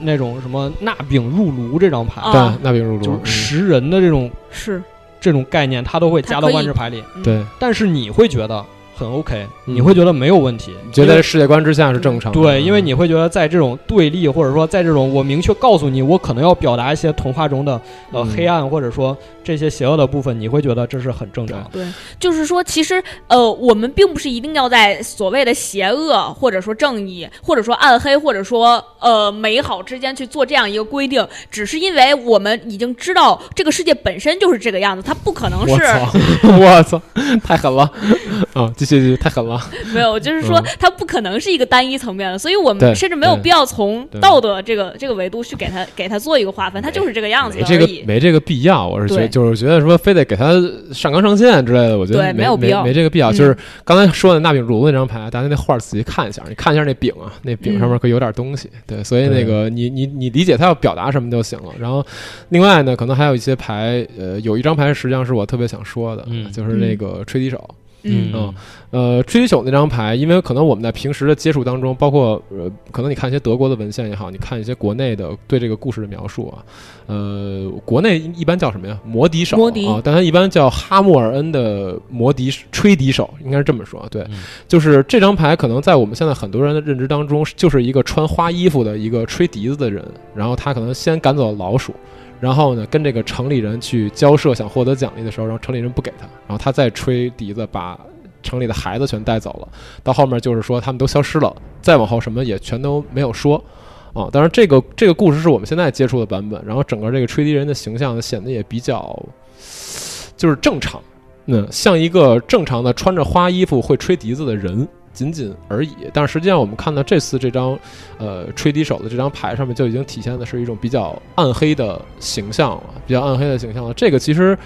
那种什么纳饼入炉这张牌，啊对，纳饼入炉，就是食人的这种是。这种概念，它都会加到万智牌里。嗯。对，但是你会觉得很 OK，、嗯。你会觉得没有问题，觉得世界观之下是正常的，对，因为你会觉得在这种对立，或者说在这种我明确告诉你，我可能要表达一些童话中的呃、嗯。黑暗，或者说这些邪恶的部分，你会觉得这是很正常。的。对，就是说，其实呃，我们并不是一定要在所谓的邪恶，或者说正义，或者说暗黑，或者说呃美好之间去做这样一个规定，只是因为我们已经知道这个世界本身就是这个样子，它不可能是 我操，我操，太狠了。啊！继续继续，太狠了，没有，就是说嗯。它不可能是一个单一层面的，所以我们甚至没有必要从道德这个这个维度去给它给它做一个划分，它就是这个样子没这个。没这个必要，我是觉得就是觉得说非得给他上纲上线之类的，我觉得没没有必要。没这个必要。嗯就是刚才说的纳饼炉那张牌，大家那画儿仔细看一下，你看一下那饼啊，那饼上面可有点东西，对，所以那个你你你理解他要表达什么就行了。然后另外呢，可能还有一些牌，呃，有一张牌实际上是我特别想说的，嗯。就是那个吹笛手。嗯嗯呃，吹笛手那张牌，因为可能我们在平时的接触当中，包括呃，可能你看一些德国的文献也好，你看一些国内的对这个故事的描述啊，呃，国内一般叫什么呀？魔笛手魔笛啊，但它一般叫哈默尔恩的魔笛吹笛手，应该是这么说。对，嗯就是这张牌可能在我们现在很多人的认知当中，就是一个穿花衣服的一个吹笛子的人，然后他可能先赶走了老鼠。然后呢，跟这个城里人去交涉，想获得奖励的时候，然后城里人不给他，然后他再吹笛子把城里的孩子全带走了。到后面就是说他们都消失了，再往后什么也全都没有说。啊，当然这个这个故事是我们现在接触的版本，然后整个这个吹笛人的形象显得也比较就是正常，嗯，像一个正常的穿着花衣服会吹笛子的人。仅仅而已，但实际上我们看到这次这张，呃，吹笛手的这张牌上面就已经体现的是一种比较暗黑的形象了，比较暗黑的形象了。这个其实，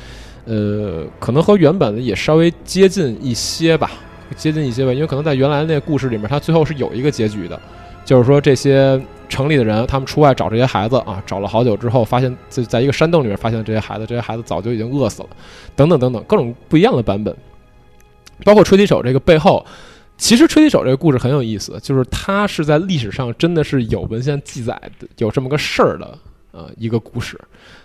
呃，可能和原本的也稍微接近一些吧，接近一些吧，因为可能在原来那个故事里面，它最后是有一个结局的，就是说这些城里的人他们出外找这些孩子啊，找了好久之后，发现在在一个山洞里面发现这些孩子，这些孩子早就已经饿死了，等等等等，各种不一样的版本。包括吹笛手这个背后，其实吹笛手这个故事很有意思，就是它是在历史上真的是有文献记载的，有这么个事儿的，呃，一个故事。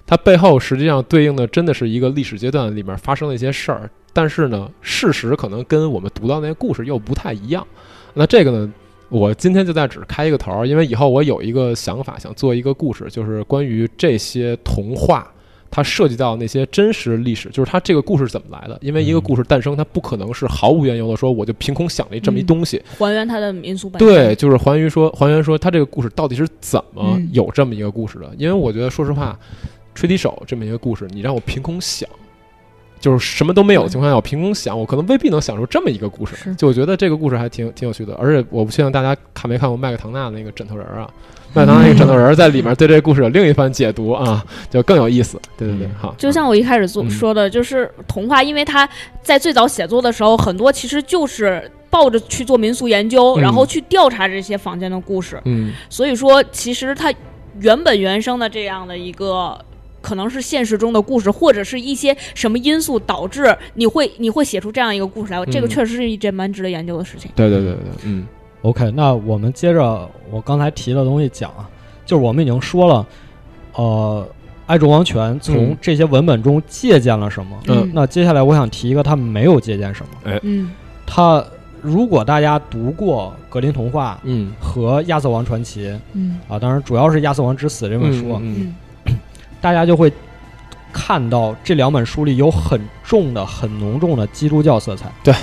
它背后实际上对应的真的是一个历史阶段里面发生的一些事儿，但是呢，事实可能跟我们读到那些故事又不太一样。那这个呢，我今天就在只开一个头儿，因为以后我有一个想法，想做一个故事，就是关于这些童话。它涉及到那些真实历史，就是它这个故事怎么来的？因为一个故事诞生，它不可能是毫无缘由的说我就凭空想了这么一东西，还原它的民俗本身。对，就是还原说还原说它这个故事到底是怎么嗯有这么一个故事的？因为我觉得说实话，吹笛手这么一个故事，你让我凭空想。就是什么都没有的情况下，我凭空想，我可能未必能想出这么一个故事。是就我觉得这个故事还挺挺有趣的，而且我不确定大家看没看过麦克唐纳的那个枕头人儿啊？麦克唐纳那个枕头人儿在里面对这个故事有另一番解读啊，就更有意思。对对对，嗯好，就像我一开始做嗯说的，就是童话，因为它在最早写作的时候，很多其实就是抱着去做民俗研究，嗯然后去调查这些坊间的故事。嗯所以说，其实它原本原生的这样的一个。可能是现实中的故事，或者是一些什么因素导致你会你会写出这样一个故事来，这个嗯。确实是一件蛮值得研究的事情。对对对对，嗯。OK，那我们接着我刚才提的东西讲啊，就是我们已经说了，呃，爱卓王权从嗯。这些文本中借鉴了什么。嗯。那接下来我想提一个他们没有借鉴什么。嗯。他如果大家读过《格林童话嗯》和《亚瑟王传奇》嗯。啊，当然主要是《亚瑟王之死》这本书，嗯。嗯大家就会看到这两本书里有很重的、很浓重的基督教色彩。对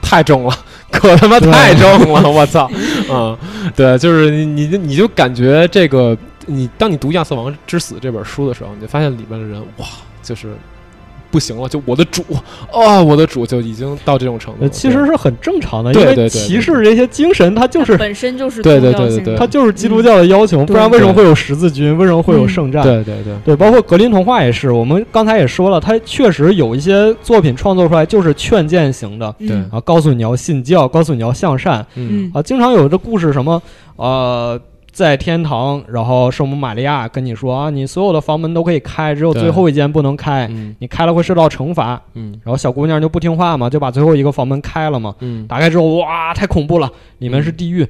太重了，可他妈太重了，我操！嗯，对，就是你你就你就感觉这个，你当你读《亚瑟王之死》这本书的时候，你就发现里面的人哇，就是不行了，就我的主啊、我的主就已经到这种程度。其实是很正常的，因为骑士这些精神，它就它是本身就是对对宗教性的对对对它就是基督教的要求，不然为什么会有十字军？为什么会有圣战？对对对，对，包括格林童话也是，我们刚才也说了，它确实有一些作品创作出来就是劝谏型的对嗯啊，告诉你要信教，告诉你要向善嗯嗯啊，经常有的故事什么呃。在天堂，然后圣母玛利亚跟你说啊，你所有的房门都可以开，只有最后一间不能开，嗯你开了会受到惩罚。嗯然后小姑娘就不听话嘛，就把最后一个房门开了嘛。嗯打开之后，哇，太恐怖了，里面是地狱，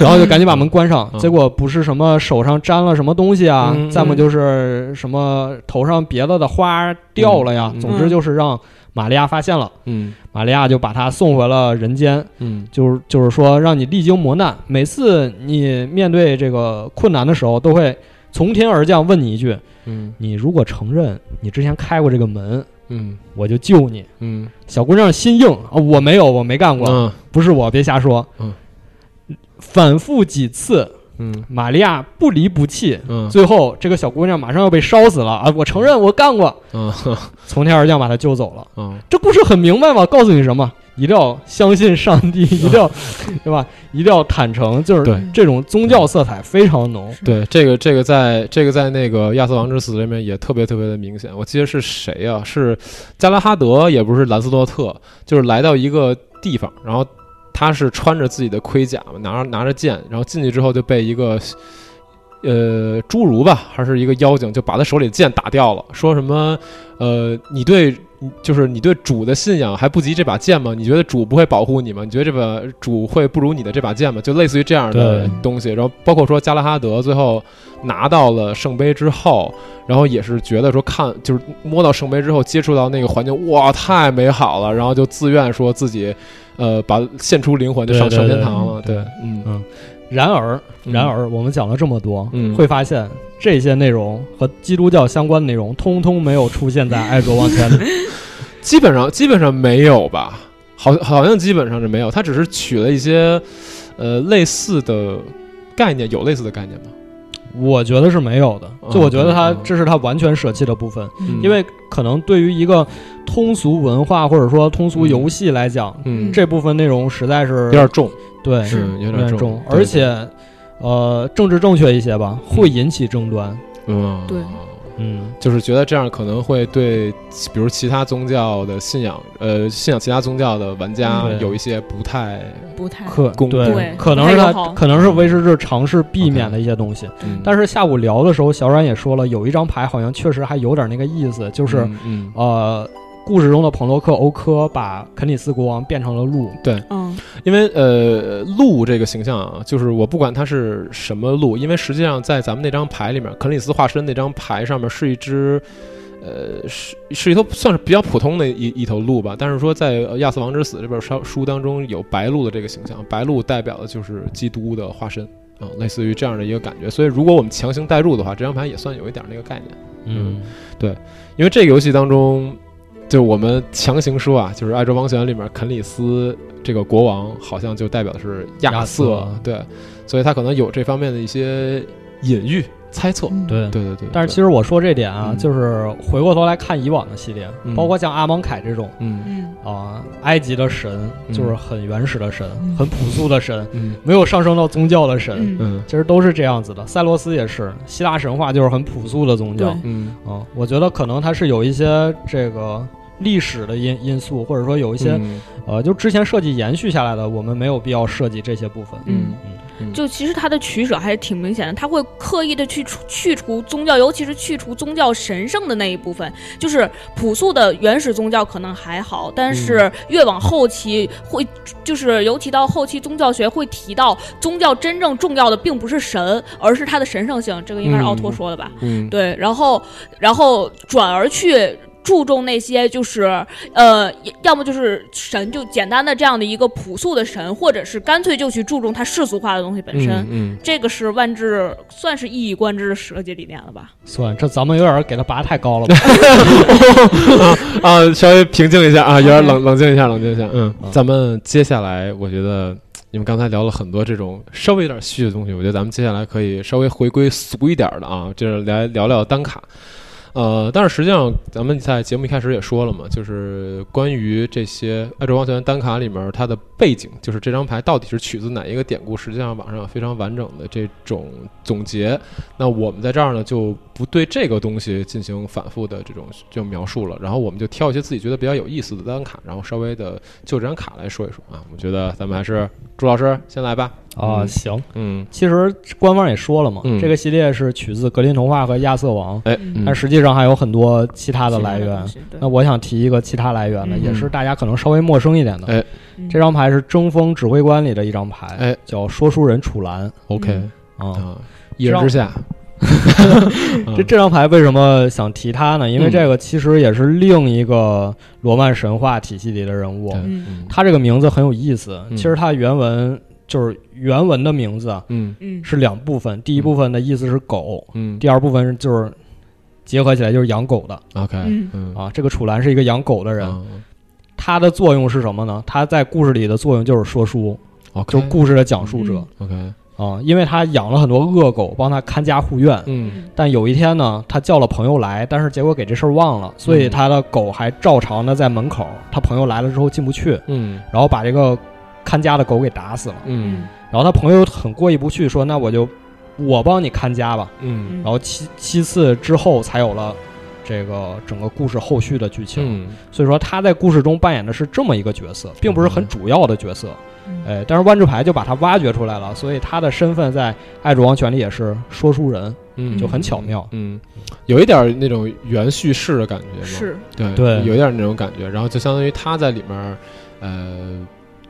然后就赶紧把门关上。嗯结果不是什么手上沾了什么东西啊，嗯再么就是什么头上别的的花掉了呀。总之就是让玛利亚发现了，嗯。玛利亚就把他送回了人间，嗯。就是就是说让你历经磨难，每次你面对这个困难的时候，都会从天而降问你一句：嗯你如果承认你之前开过这个门，嗯。我就救你。嗯。小姑娘心硬啊，我没有，我没干过。嗯。不是我，别瞎说。嗯，反复几次，嗯玛利亚不离不弃，嗯最后这个小姑娘马上要被烧死了啊！我承认我干过，嗯 从天而降把她救走了。嗯这故事很明白嘛，告诉你什么？一定要相信上帝，一定要，对吧？一定要坦诚，就是这种宗教色彩非常浓。对，这个这个在这个在那个《亚瑟王之死》里面也特别特别的明显。我记得是谁呀、是加拉哈德，也不是兰斯洛特，就是来到一个地方，然后他是穿着自己的盔甲嘛，拿着拿着剑，然后进去之后就被一个呃侏儒吧，还是一个妖精，就把他手里的剑打掉了，说什么呃，你对。就是你对主的信仰还不及这把剑吗？你觉得主不会保护你吗？你觉得这把主会不如你的这把剑吗？就类似于这样的东西。然后包括说加拉哈德最后拿到了圣杯之后，然后也是觉得说看就是摸到圣杯之后接触到那个环境，哇，太美好了，然后就自愿说自己呃把献出灵魂就上上天堂了。对对，嗯嗯然而，嗯然而，我们讲了这么多，嗯会发现这些内容和基督教相关的内容，通通没有出现在《爱卓王权》里。基本上基本上没有吧，好好像基本上是没有，他只是取了一些呃类似的概念，有类似的概念吗？我觉得是没有的，就我觉得他这是他完全舍弃的部分，嗯。因为可能对于一个通俗文化或者说通俗游戏来讲，嗯。这部分内容实在是有点重，对，是有有点重。而且呃政治正确一些吧，会引起争端。嗯，对嗯，就是觉得这样可能会对，比如其他宗教的信仰，呃，信仰其他宗教的玩家嗯有一些不太，不太可公对对，可能是他可能是威士忌尝试避免的一些东西。嗯、但是下午聊的时候，小阮也说了，有一张牌好像确实还有点那个意思，就是、呃，故事中的彭洛克欧科把肯尼斯国王变成了鹿，对嗯因为呃，鹿这个形象啊，就是我不管它是什么鹿，因为实际上在咱们那张牌里面，肯里斯化身那张牌上面是一只。呃，是是一头算是比较普通的一一头鹿吧，但是说在呃《亚瑟王之死》这本书书当中有白鹿的这个形象，白鹿代表的就是基督的化身啊、类似于这样的一个感觉。所以如果我们强行代入的话，这张牌也算有一点那个概念。嗯对因为这个游戏当中，就我们强行说啊，就是《爱州王选》里面肯里斯这个国王好像就代表的是亚亚，瑟。对，所以他可能有这方面的一些隐喻猜测。嗯。对。对对对，但是其实我说这点啊，嗯。就是回过头来看以往的系列，嗯。包括像阿芒凯这种嗯。嗯。啊、埃及的神嗯。就是很原始的神，嗯。很朴素的神，嗯。没有上升到宗教的神，嗯。嗯。其实都是这样子的。塞罗斯也是，希腊神话就是很朴素的宗教。嗯。啊，我觉得可能它是有一些这个历史的因因素，或者说有一些、嗯。呃，就之前设计延续下来的，我们没有必要设计这些部分。嗯。嗯。嗯就其实他的取舍还是挺明显的，他会刻意的去除去除宗教，尤其是去除宗教神圣的那一部分。就是朴素的原始宗教可能还好，但是越往后期会，就是尤其到后期宗教学会提到，宗教真正重要的并不是神，而是它的神圣性。这个应该是奥托说的吧？嗯对，然后然后转而去注重那些就是呃，要么就是神就简单的这样的一个朴素的神，或者是干脆就去注重它世俗化的东西本身。嗯嗯这个是万智算是一以贯之的设计理念了吧？算这咱们有点给他拔太高了吧？啊，稍微平静一下啊，有点冷冷静一下，冷静一下。嗯嗯，咱们接下来我觉得。你们刚才聊了很多这种稍微有点虚的东西，我觉得咱们接下来可以稍微回归俗一点的啊，就是来聊聊单卡。呃，但是实际上咱们在节目一开始也说了嘛，就是关于这些《爱卓王权》单卡里面它的背景，就是这张牌到底是取自哪一个典故，实际上网上有非常完整的这种总结。那我们在这儿呢，就不对这个东西进行反复的这种就描述了，然后我们就挑一些自己觉得比较有意思的单卡，然后稍微的就这张卡来说一说啊。我觉得咱们还是朱老师先来吧。啊，嗯。行。嗯，其实官方也说了嘛，嗯。这个系列是取自格林童话和亚瑟王，哎，但实际上还有很多其他的来源。那我想提一个其他来源的，嗯。也是大家可能稍微陌生一点的。哎。嗯这张牌是争锋指挥官里的一张牌，哎。叫说书人楚兰。OK 嗯。啊。啊，一人之下，这 这张牌为什么想提他呢？因为嗯。这个其实也是另一个罗曼神话体系里的人物。他这个名字很有意思，嗯其实他原文就是原文的名字啊嗯。嗯。是两部分，第一部分的意思是狗，嗯。第二部分就是结合起来就是养狗的，OK，嗯。嗯。啊。这个楚兰是一个养狗的人，啊他的作用是什么呢？他在故事里的作用就是说书，，OK，就是故事的讲述者嗯。OK，啊。因为他养了很多恶狗，帮他看家护院。嗯。但有一天呢，他叫了朋友来，但是结果给这事儿忘了，所以他的狗还照常的在门口。他朋友来了之后进不去，嗯。然后把这个看家的狗给打死了。嗯然后他朋友很过意不去，说：“那我就我帮你看家吧。”嗯然后七七次之后才有了这个整个故事后续的剧情。嗯所以说他在故事中扮演的是这么一个角色，并不是很主要的角色。嗯哎，但是万智牌就把他挖掘出来了，所以他的身份在《爱主王权》里也是说书人，嗯，就很巧妙。嗯，有一点那种原叙事的感觉吗？是对对有一点那种感觉。然后就相当于他在里面，呃，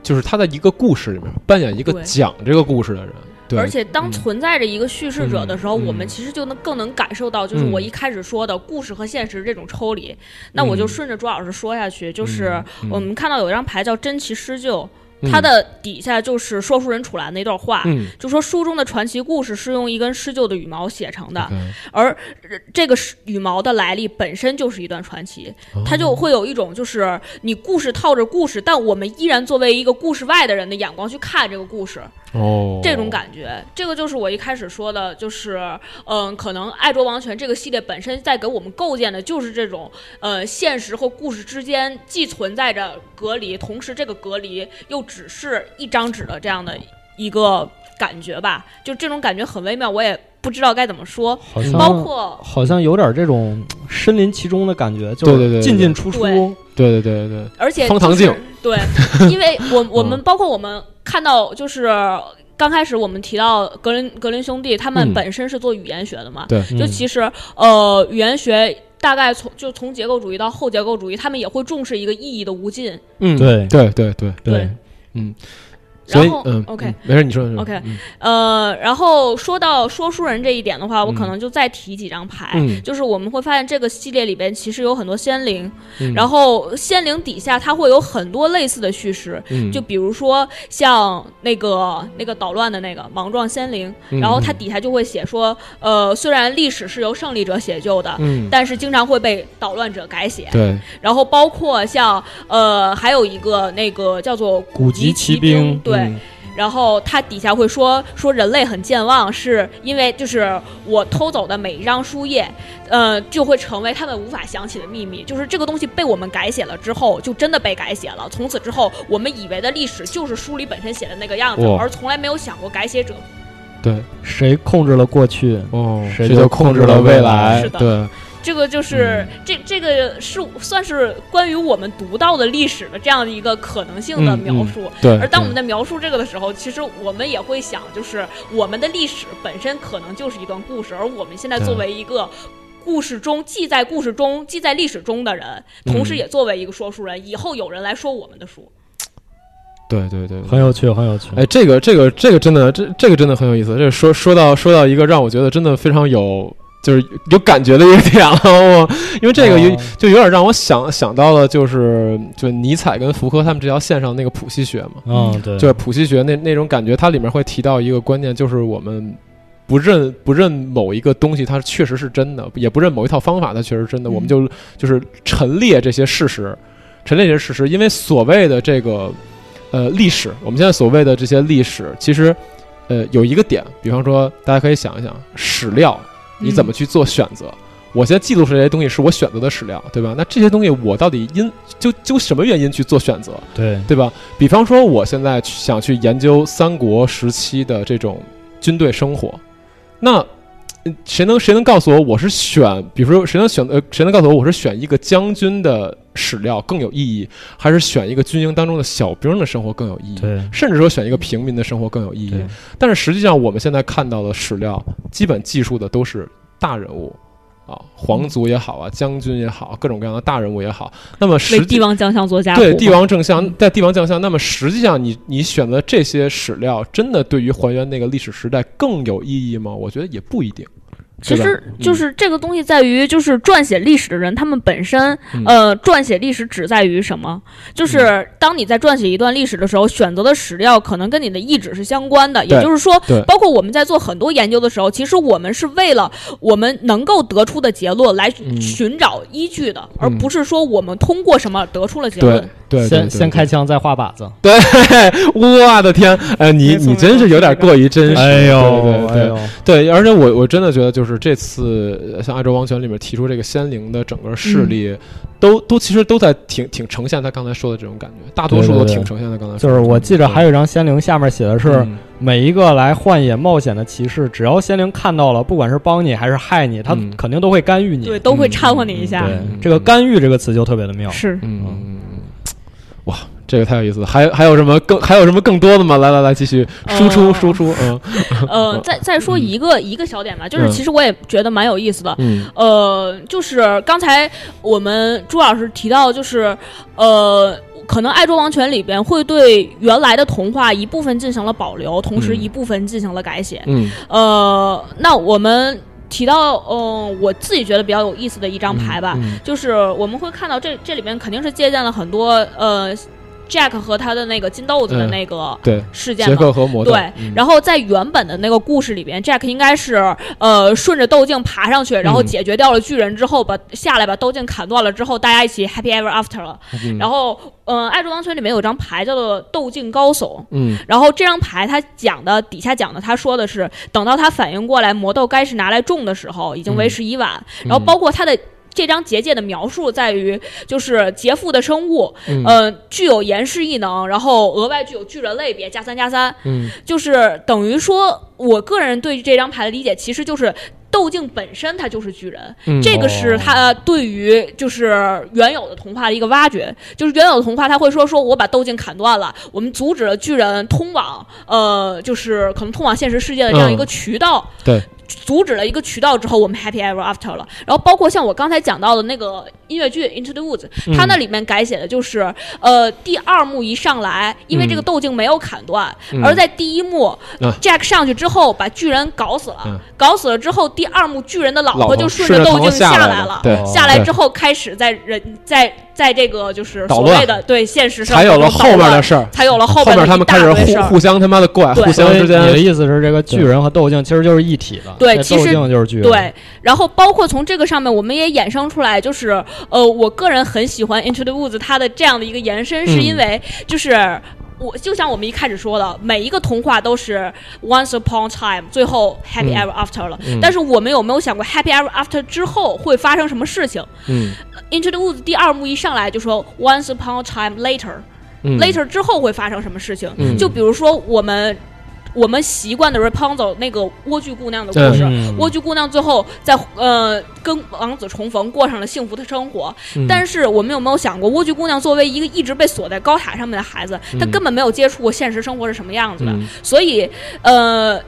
就是他在一个故事里面扮演一个讲这个故事的人。对，而且当嗯。存在着一个叙事者的时候，嗯。我们其实就能更能感受到，就是嗯。我一开始说的故事和现实这种抽离。那我就顺着朱老师说下去，就是嗯。我们看到有一张牌叫真奇施救，嗯它的底下就是说书人楚兰那段话。嗯。就说书中的传奇故事是用一根施救的羽毛写成的而呃这个是羽毛的来历本身就是一段传奇，它就会有一种就是你故事套着故事，但我们依然作为一个故事外的人的眼光去看这个故事，哦，这种感觉，这个就是我一开始说的，就是嗯、可能《爱卓王权》这个系列本身在给我们构建的就是这种呃现实和故事之间既存在着隔离，同时这个隔离又只是一张纸的这样的一个感觉吧，就这种感觉很微妙，我也不知道该怎么说，好像包括好像有点这种身临其中的感觉，就是进进出出。对。对对对对，而且方唐就是镜对，因为我我们包括我们看到就是。刚开始我们提到格林格林兄弟，他们嗯本身是做语言学的嘛，对，嗯就其实呃，语言学大概从就从结构主义到后结构主义，他们也会重视一个意义的无尽。嗯，对对对对对，嗯。然后嗯 OK 嗯没事，你说说 OK 嗯呃，然后说到说书人这一点的话，我可能就再提几张牌。嗯就是我们会发现这个系列里边其实有很多仙灵，嗯然后仙灵底下它会有很多类似的叙事，嗯就比如说像那个那个捣乱的那个莽撞仙灵，嗯然后它底下就会写说，呃，虽然历史是由胜利者写就的，嗯但是经常会被捣乱者改写。对然后包括像呃，还有一个那个叫做古籍籍骑兵对。嗯然后他底下会说说人类很健忘，是因为就是我偷走的每一张书页，呃，就会成为他们无法想起的秘密。就是这个东西被我们改写了之后，就真的被改写了。从此之后，我们以为的历史就是书里本身写的那个样子，哇而从来没有想过改写者。对谁控制了过去？哦，谁就控制了未来来是的对这个就是、这这个是算是关于我们读到的历史的这样的一个可能性的嗯描述。对，而当我们在描述这个的时候，其实我们也会想，就是我们的历史本身可能就是一段故事，而我们现在作为一个故事中记在故事中、记在历史中的人，同时嗯也作为一个说书人，以后有人来说我们的书，对对对，对很有趣，很有趣。哎，这个这个这个真的，这这个真的很有意思。这说说到说到一个让我觉得真的非常有就是有感觉的一个点了。我因为这个有、哦就有点让我想想到了，就是就尼采跟福柯他们这条线上那个谱系学嘛，嗯，对，就是谱系学那那种感觉，它里面会提到一个观念，就是我们。不认不认某一个东西，它确实是真的；也不认某一套方法，它确实是真的。嗯我们就就是陈列这些事实，陈列这些事实。因为所谓的这个呃历史，我们现在所谓的这些历史，其实呃有一个点，比方说大家可以想一想，史料你怎么去做选择？我现在记录出这些东西是我选择的史料，对吧？那这些东西我到底因就就什么原因去做选择？对，对吧？比方说，我现在想去研究三国时期的这种军队生活，那嗯谁能谁能告诉我我是选，比如说谁能选呃谁能告诉我我是选一个将军的史料更有意义，还是选一个军营当中的小兵的生活更有意义？对，甚至说选一个平民的生活更有意义。但是实际上，我们现在看到的史料，基本记述的都是大人物。啊，皇族也好啊，将军也好，各种各样的大人物也好。那么为实际帝王将相做家。对帝王正相，在帝王将相，那么实际上你你选择这些史料，真的对于还原那个历史时代更有意义吗？我觉得也不一定。其实就是这个东西在于，就是撰写历史的人，他们本身，嗯。呃，撰写历史只在于什么？就是当你在撰写一段历史的时候，选择的史料可能跟你的意志是相关的。也就是说，包括我们在做很多研究的时候，其实我们是为了我们能够得出的结论来嗯。寻找依据的，而嗯。不是说我们通过什么得出了结论。对，先先开枪再画靶子。对，我的天，呃，你你真是有点过于真实。哎呦，对对对哎呦，对，而且我我真的觉得，就是这次呃像《爱周王权》里面提出这个仙灵的整个势力，都都其实都在挺挺呈现他刚才说的这种感觉，大多数都挺呈现他刚才说就是我记着还有一张仙灵，下面写的是嗯每一个来幻野冒险的骑士，只要仙灵看到了，不管是帮你还是害你，他嗯肯定都会干预你。对，都会掺和你一下。对嗯，这个干预这个词就特别的妙。是，嗯嗯嗯，哇，这个太有意思了。还还有什么更还有什么更多的吗？来来来，继续输出呃输出。嗯 呃，再再说一个、一个小点吧，就是嗯其实我也觉得蛮有意思的。嗯呃，就是刚才我们朱老师提到，就是呃，可能《爱捉王权》里边会对原来的童话一部分进行了保留，同时嗯一部分进行了改写。嗯呃，那我们提到，嗯、我自己觉得比较有意思的一张牌吧，嗯就是我们会看到这这里面肯定是借鉴了很多呃，Jack 和他的那个金豆子的嗯那个对，事件嘛。杰克和魔豆。对嗯，然后在原本的那个故事里边，Jack 应该是呃顺着豆茎爬上去，然后嗯解决掉了巨人之后，把下来把豆茎砍断了之后，大家一起 happy ever after 了。嗯然后，嗯、爱之王村里面有张牌叫做豆茎高耸，嗯然后这张牌他讲的底下讲的，他说的是等到他反应过来魔豆该是拿来种的时候，已经为时已晚。嗯然后包括他的。这张结界的描述在于，就是劫富的生物，嗯呃，具有延世异能，然后额外具有巨人类别，加三加三，嗯就是等于说，我个人对这张牌的理解，其实就是豆茎本身它就是巨人，嗯这个是他对于就是原有的童话的一个挖掘。就是原有的童话，他会说说我把豆茎砍断了，我们阻止了巨人通往呃，就是可能通往现实世界的这样一个渠道。对。阻止了一个渠道之后，我们 happy ever after 了。然后包括像我刚才讲到的那个音乐剧《Into the Woods》，它那里面改写的就是，呃，第二幕一上来，因为这个斗镜没有砍断，嗯。而在第一幕、啊。Jack 上去之后把巨人搞死了，嗯。搞死了之后，第二幕巨人的老老婆婆就顺顺着斗镜下来来了，下来之后开始在人在在这个就是所谓的对现实生才活有了后面中捣乱的事儿，才有了后后面的一面他们开始大堆事儿。互互相他妈的怪，对。互相之间你的意思是，这个巨人和斗镜其实就是一体的，这斗对其实对，然后包括从这个上面，我们也衍生出来，就是呃，我个人很喜欢《Into the Woods》它的这样的一个延伸，是嗯因为就是。我就像我们一开始说的，每一个童话都是 once upon time，最后 happy 嗯 ever after 了。嗯但是我们有没有想过 happy ever after 之后会发生什么事情嗯？Into the Woods 第二幕一上来就说 once upon time later，later、嗯 later 之后会发生什么事情？嗯就比如说我们我们习惯的 Rapunzel 那个莴苣姑娘的故事，嗯。莴苣姑娘最后在呃跟王子重逢，过上了幸福的生活。嗯。但是我们有没有想过，莴苣姑娘作为一个一直被锁在高塔上面的孩子，她嗯。根本没有接触过现实生活是什么样子的，嗯。所以呃。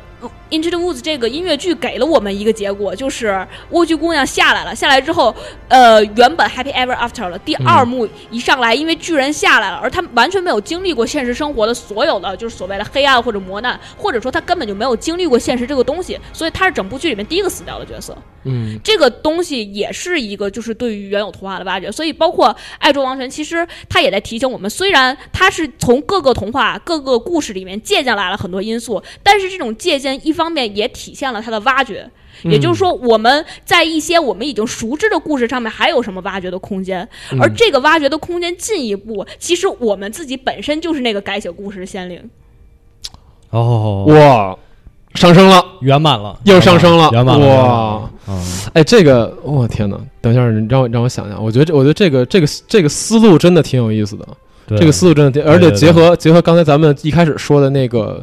Into the Woods 这个音乐剧给了我们一个结果，就是莴苣姑娘下来了。下来之后，呃，原本 Happy Ever After 了。第二幕一上来，因为巨人下来了，而他完全没有经历过现实生活的所有的就是所谓的黑暗或者磨难，或者说他根本就没有经历过现实这个东西，所以他是整部剧里面第一个死掉的角色。嗯这个东西也是一个就是对于原有童话的挖掘，所以包括《爱捉王权》，其实他也在提醒我们，虽然他是从各个童话、各个故事里面借鉴来了很多因素，但是这种借鉴一方面也体现了它的挖掘。也就是说，我们在一些我们已经熟知的故事上面还有什么挖掘的空间？而这个挖掘的空间进一步，其实我们自己本身就是那个改写故事的先灵。哦，哇，上升了，圆满了，又上升了，圆满了，哇哎，这个，我、天哪！等一下，你让我让我想想，我觉得这，我觉得这个这个这个思路真的挺有意思的。对这个思路真的挺，而且结合结合刚才咱们一开始说的那个，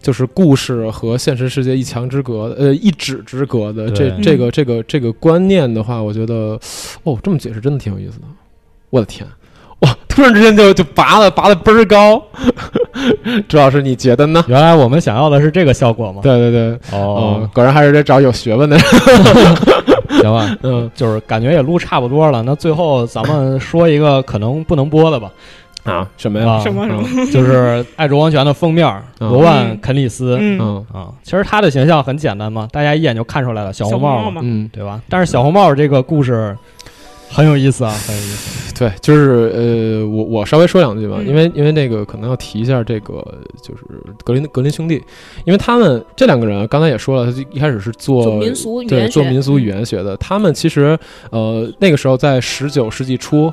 就是故事和现实世界一墙之隔，呃，一指之隔的这这个这个这个观念的话，我觉得，哦，这么解释真的挺有意思的。我的天，哇！突然之间就就拔了拔的倍儿高，朱老师你觉得呢？原来我们想要的是这个效果吗？对对对，哦嗯，，果然还是得找有学问的人。行吧，嗯就是感觉也录差不多了，那最后咱们说一个可能不能播的吧，啊，什么呀？啊，什么什么？嗯就是《爱卓王权》的封面，嗯。罗万肯里斯嗯，嗯。啊，其实他的形象很简单嘛，大家一眼就看出来了，小红帽嗯，对吧？但是小红帽这个故事很有意思啊，很有意思。对，就是呃，我我稍微说两句吧，嗯。因为因为那个可能要提一下这个就是格林格林兄弟，因为他们这两个人刚才也说了，他一开始是做做民俗对，做民俗语言学的，他们其实呃那个时候在十九世纪初。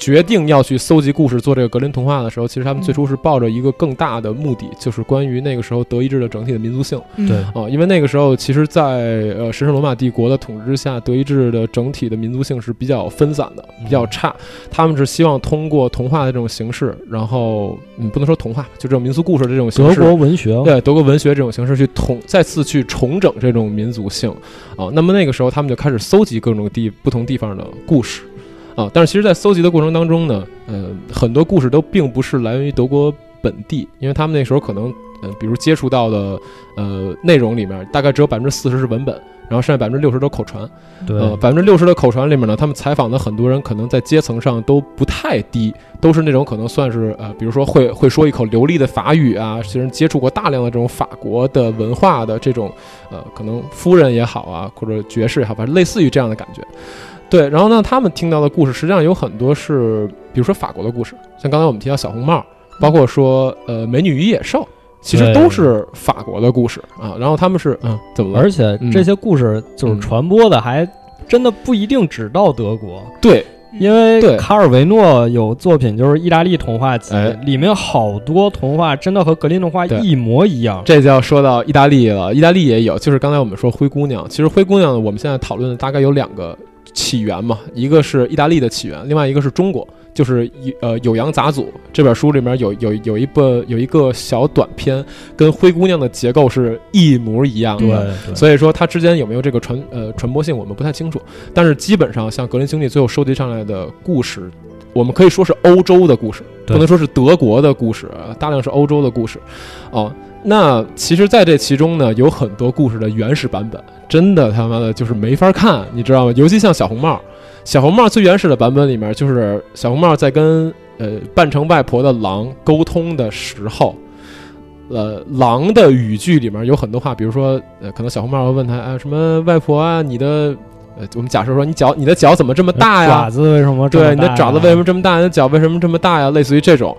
决定要去搜集故事做这个格林童话的时候，其实他们最初是抱着一个更大的目的，就是关于那个时候德意志的整体的民族性。嗯对啊，因为那个时候其实在，呃神圣罗马帝国的统治之下，德意志的整体的民族性是比较分散的，比较差。他们是希望通过童话的这种形式，然后嗯，不能说童话，就这种民俗故事的这种形式德，国文学，对德国文学这种形式去统再次去重整这种民族性啊。那么那个时候他们就开始搜集各种地不同地方的故事啊。但是其实，在搜集的过程当中呢，呃，很多故事都并不是来源于德国本地，因为他们那时候可能呃，比如接触到的呃内容里面，大概只有百分之四十是文本。然后剩下百分之六十都口传，对呃，百分之六十的口传里面呢，他们采访的很多人可能在阶层上都不太低，都是那种可能算是呃，比如说会会说一口流利的法语啊，其实接触过大量的这种法国的文化的这种呃，可能夫人也好啊，或者爵士也好，反正类似于这样的感觉。对，然后呢，他们听到的故事实际上有很多是，比如说法国的故事，像刚才我们提到小红帽，包括说呃美女与野兽，其实都是法国的故事啊。然后他们是嗯，怎么了？而且这些故事就是嗯传播的，还真的不一定只到德国，对，因为对卡尔维诺有作品就是意大利童话集哎，里面好多童话真的和格林童话一模一样。这就要说到意大利了，意大利也有，就是刚才我们说灰姑娘，其实灰姑娘，我们现在讨论的大概有两个起源嘛，一个是意大利的起源，另外一个是中国，就是一呃《酉阳杂俎》这本书里面有有有一部有一个小短篇，跟灰姑娘的结构是一模一样的。所以说它之间有没有这个传呃传播性，我们不太清楚。但是基本上像格林兄弟最后收集上来的故事，我们可以说是欧洲的故事，不能说是德国的故事，呃大量是欧洲的故事。哦，那其实，在这其中呢，有很多故事的原始版本，真的他妈的就是没法看，你知道吗？尤其像小红帽，小红帽最原始的版本里面，就是小红帽在跟呃扮成外婆的狼沟通的时候，呃，狼的语句里面有很多话，比如说，呃，可能小红帽会问他，哎，什么外婆啊，你的，呃，我们假设说你脚，你的脚怎么这么大呀？爪子为什么这么对，你的爪子为什么这么大？你的脚为什么这么大呀？类似于这种，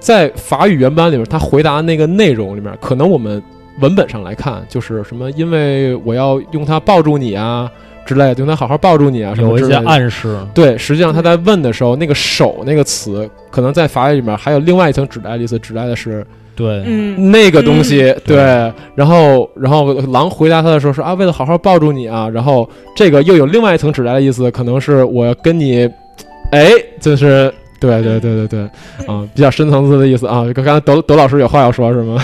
在法语原版里面，他回答那个内容里面，可能我们文本上来看，就是什么，因为我要用它抱住你啊之类的，用它好好抱住你啊什么有一些之类的。暗示？对，实际上他在问的时候，那个手那个词，可能在法语里面还有另外一层指代的意思，指代的是对，嗯，那个东西。对对，然后然后狼回答他的时候说啊，为了好好抱住你啊，然后这个又有另外一层指代的意思，可能是我要跟你，哎，就是。对对对对对，啊，比较深层次的意思啊。刚刚德德老师有话要说是吗？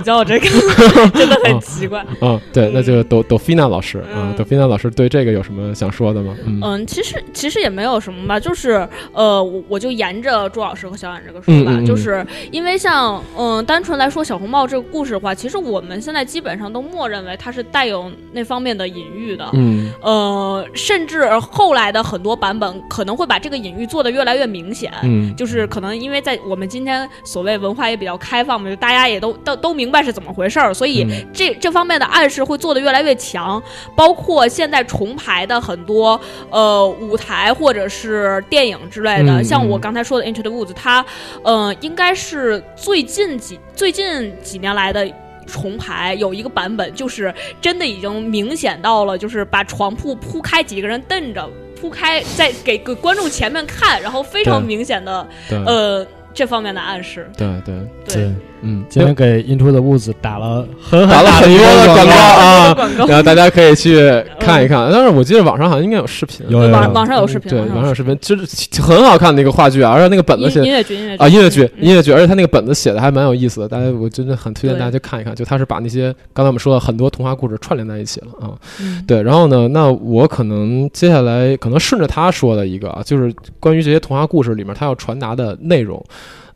叫这个，真的很奇怪。嗯，对，那就抖抖菲娜老师啊，嗯抖菲娜老师对这个有什么想说的吗？嗯嗯，其实其实也没有什么吧，就是呃，我我就沿着朱老师和小冉这个说吧，嗯嗯嗯就是因为像嗯，单纯来说小红帽这个故事的话，其实我们现在基本上都默认为它是带有那方面的隐喻的。嗯呃，甚至后来的很多版本可能会把这个隐喻做得越来越明显。嗯就是可能因为在我们今天所谓文化也比较开放嘛，就大家也都都都明白是怎么回事儿，所以嗯这这方面的暗示会做得越来越强。包括现在重排的很多呃舞台或者是电影之类的，像我刚才说的《Into the Woods》，它呃应该是最近几最近几年来的。重排有一个版本，就是真的已经明显到了，就是把床铺铺开，几个人瞪着铺开，在给给观众前面看，然后非常明显的呃这方面的暗示。对对，对，嗯，今天给 Into the Woods 打了很很打了很大的一个多的广告啊，然后大家可以去看一看。但是我记得网上好像应该有视频，网网上有视频，对，网网上有视频，就是很好看的一个话剧啊，而且那个本子写音音乐剧，音乐剧。啊，音乐剧，嗯音乐剧，而且他那个本子写的还蛮有意思的，大家我真的很推荐大家去看一看。就他是把那些刚才我们说的很多童话故事串联在一起了啊。嗯。对，然后呢，那我可能接下来可能顺着他说的一个啊，就是关于这些童话故事里面他要传达的内容。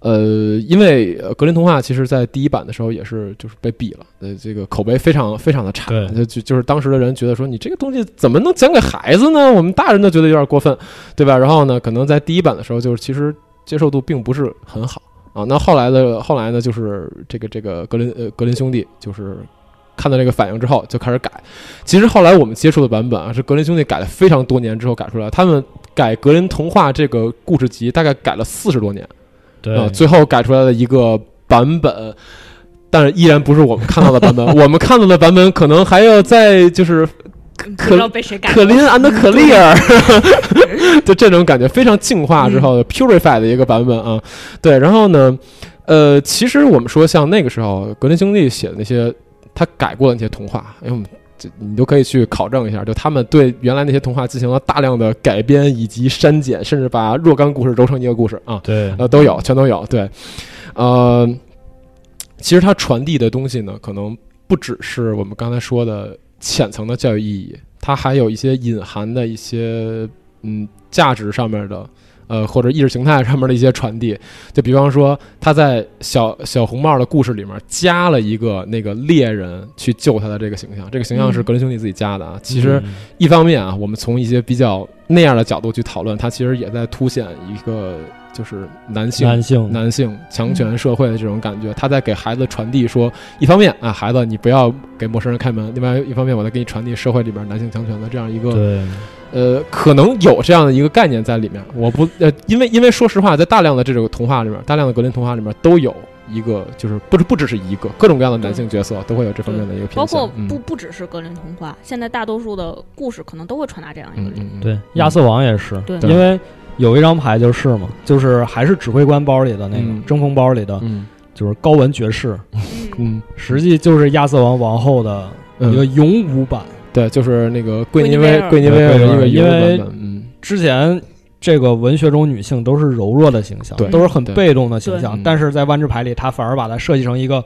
呃，因为呃格林童话其实在第一版的时候也是就是被毙了，呃，这个口碑非常非常的差，就就就是当时的人觉得说你这个东西怎么能讲给孩子呢？我们大人都觉得有点过分，对吧？然后呢，可能在第一版的时候就是其实接受度并不是很好啊。那后来的后来呢，就是这个这个格林呃格林兄弟就是看到这个反应之后就开始改。其实后来我们接触的版本啊，是格林兄弟改了非常多年之后改出来的。他们改格林童话这个故事集大概改了四十多年对啊，最后改出来的一个版本。但是依然不是我们看到的版本，我们看到的版本可能还要再就是可被谁改可林安德可丽尔，就这种感觉非常净化之后的 purify 的一个版本啊。对，然后呢，呃，其实我们说像那个时候格林兄弟写的那些他改过的那些童话，哎呦。这你都可以去考证一下，就他们对原来那些童话进行了大量的改编以及删减，甚至把若干故事揉成一个故事啊。对呃，都有，全都有。对，呃，其实它传递的东西呢，可能不只是我们刚才说的浅层的教育意义，它还有一些隐含的一些嗯价值上面的。呃，或者意识形态上面的一些传递，就比方说，他在小小红帽的故事里面加了一个那个猎人去救他的这个形象，这个形象是嗯。格林兄弟自己加的啊。其实嗯。一方面啊，我们从一些比较那样的角度去讨论，它其实也在凸显一个就是男性男性男性强权社会的这种感觉。他在给孩子传递说，一方面啊，孩子你不要给陌生人开门；另外一方面，我在给你传递社会里边男性强权的这样一个呃，可能有这样的一个概念在里面。我不呃，因为因为说实话，在大量的这种童话里面，大量的格林童话里面都有一个，就是不是不只是一个，各种各样的男性角色都会有这方面的一个包偏向。括嗯不不只是格林童话，现在大多数的故事可能都会传达这样一个理念。嗯嗯嗯，对，亚瑟王也是，对因为有一张牌就是嘛，就是还是指挥官包里的那个嗯。争锋包里的，嗯。就是高文爵士，嗯。嗯。实际就是亚瑟王王后的一个嗯，勇武版。对，就是那个桂尼桂尼维尔。薇桂尼薇尔。的一个因为嗯。之前这个文学中女性都是柔弱的形象对，都是很被动的形象，但是在万智牌里，他反而把它设计成一个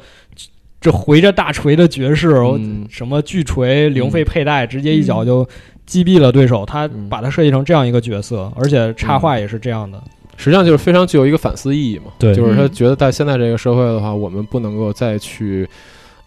这回着大锤的爵士，嗯。什么巨锤、零费佩戴，直接一脚就击毙了对手。他嗯把他设计成这样一个角色，而且插画也是这样的。实际上就是非常具有一个反思意义嘛。对就是他嗯觉得在现在这个社会的话，我们不能够再去。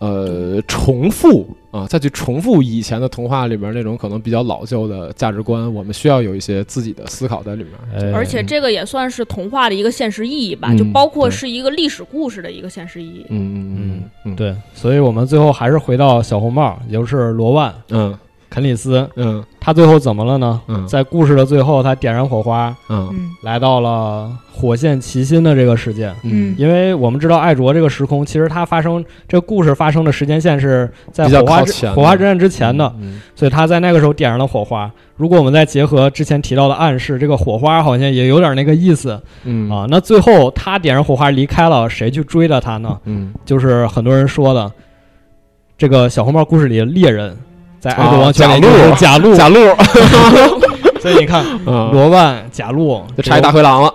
呃，重复啊，再去重复以前的童话里边那种可能比较老旧的价值观，我们需要有一些自己的思考在里面。哎而且这个也算是童话的一个现实意义吧，嗯就包括是一个历史故事的一个现实意义。嗯嗯嗯嗯，对，所以我们最后还是回到小红帽，也就是罗万嗯肯里斯，嗯他最后怎么了呢？嗯在故事的最后，他点燃火花，嗯嗯来到了火线齐心的这个世界。嗯因为我们知道艾卓这个时空，其实它发生这故事发生的时间线是在火花之前火花之战之前的，嗯所以他在那个时候点燃了火花。如果我们再结合之前提到的暗示，这个火花好像也有点那个意思嗯啊。那最后他点燃火花离开了，谁去追的他呢？嗯就是很多人说的，这个小红帽故事里的猎人，在爱啊国王权里贾就是路贾路，贾路 所以你看啊，罗万、贾路，就差一大灰狼了。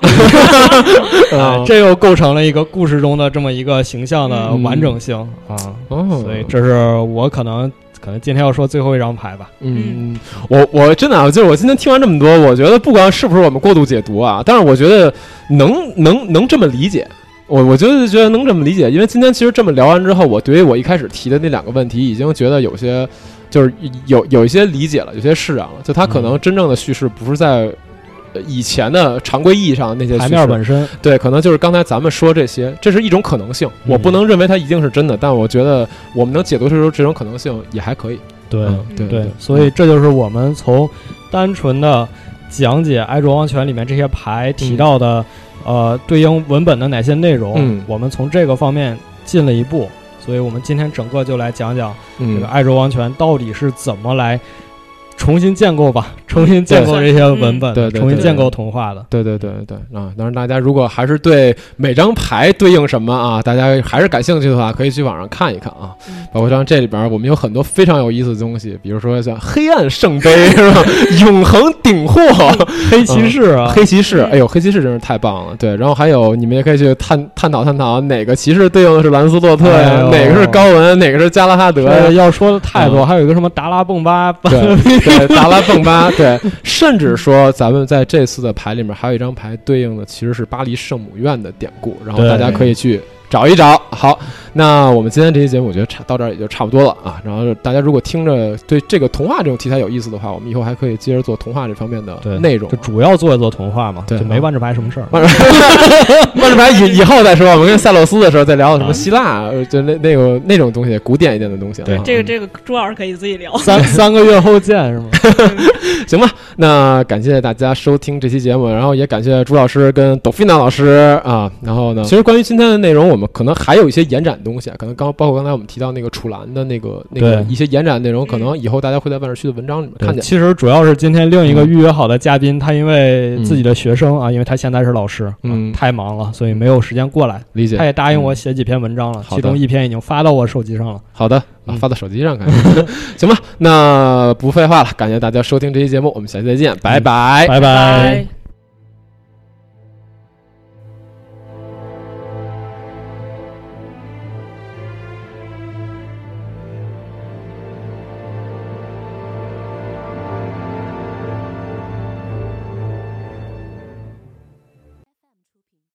这又构成了一个故事中的这么一个形象的嗯完整性啊。哦，所以这是我可能可能今天要说最后一张牌吧。嗯，我我真的啊，就是我今天听完这么多，我觉得不管是不是我们过度解读啊，但是我觉得能能能这么理解。我我觉得觉得能这么理解，因为今天其实这么聊完之后，我对于我一开始提的那两个问题，已经觉得有些就是有有一些理解了，有些释然了。就他可能真正的叙事不是在呃以前的常规意义上的那些牌叙事，面本身，对，可能就是刚才咱们说这些，这是一种可能性。我不嗯能认为它一定是真的，但我觉得我们能解读出这种可能性也还可以。对嗯对对，所以这就是我们从单纯的讲解《埃卓王权》里面这些牌提到的，呃，对应文本的哪些内容，嗯我们从这个方面进了一步。所以我们今天整个就来讲讲这嗯。个《爱卓王权》到底是怎么来重新建构吧，重新建构这些文本，对对对对重新建构童话的。对对对对啊！当然，大家如果还是对每张牌对应什么啊，大家还是感兴趣的话，可以去网上看一看啊。嗯包括像这里边，我们有很多非常有意思的东西，比如说像黑暗圣杯 是吧？永恒顶货、黑骑士啊，黑骑士，嗯哎呦，黑骑士真是太棒了。对，然后还有你们也可以去探探讨探讨哪个骑士对应的是兰斯洛特呀，哎哪个是高文，哪个是加拉哈德呀这。要说的太多，嗯还有一个什么达拉蹦巴，对对，达拉蹦巴，对，甚至说咱们在这次的牌里面还有一张牌对应的其实是巴黎圣母院的典故，然后大家可以去找一找。好，那我们今天这期节目我觉得差到这儿也就差不多了啊。然后大家如果听着对这个童话这种题材有意思的话，我们以后还可以接着做童话这方面的内容就。主要做一做童话嘛，对就没万智牌什么事儿。万智万智牌以以后再说，我们跟塞洛斯的时候再聊什么啊希腊，呃就那那个那种东西，古典一点的东西啊。对嗯这个这个朱老师可以自己聊。三 三个月后见是吗？行吧，那感谢大家收听这期节目，然后也感谢朱老师跟董菲娜老师啊。然后呢，其实关于今天的内容，我们可能还有一些延展的东西啊，可能刚包括刚才我们提到那个楚岚的那个那个一些延展内容，可能以后大家会在万事区的文章里面看，见。其实主要是今天另一个预约好的嘉宾，他因为自己的学生啊，因为他现在是老师，嗯啊太忙了，所以没有时间过来。理解他。也答应我写几篇文章了，其中一篇已经发到我手机上了。好的，啊嗯，发到手机上看。行吧，那不废话了，感谢大家收听这期节目，我们下期再见，拜拜。拜拜。拜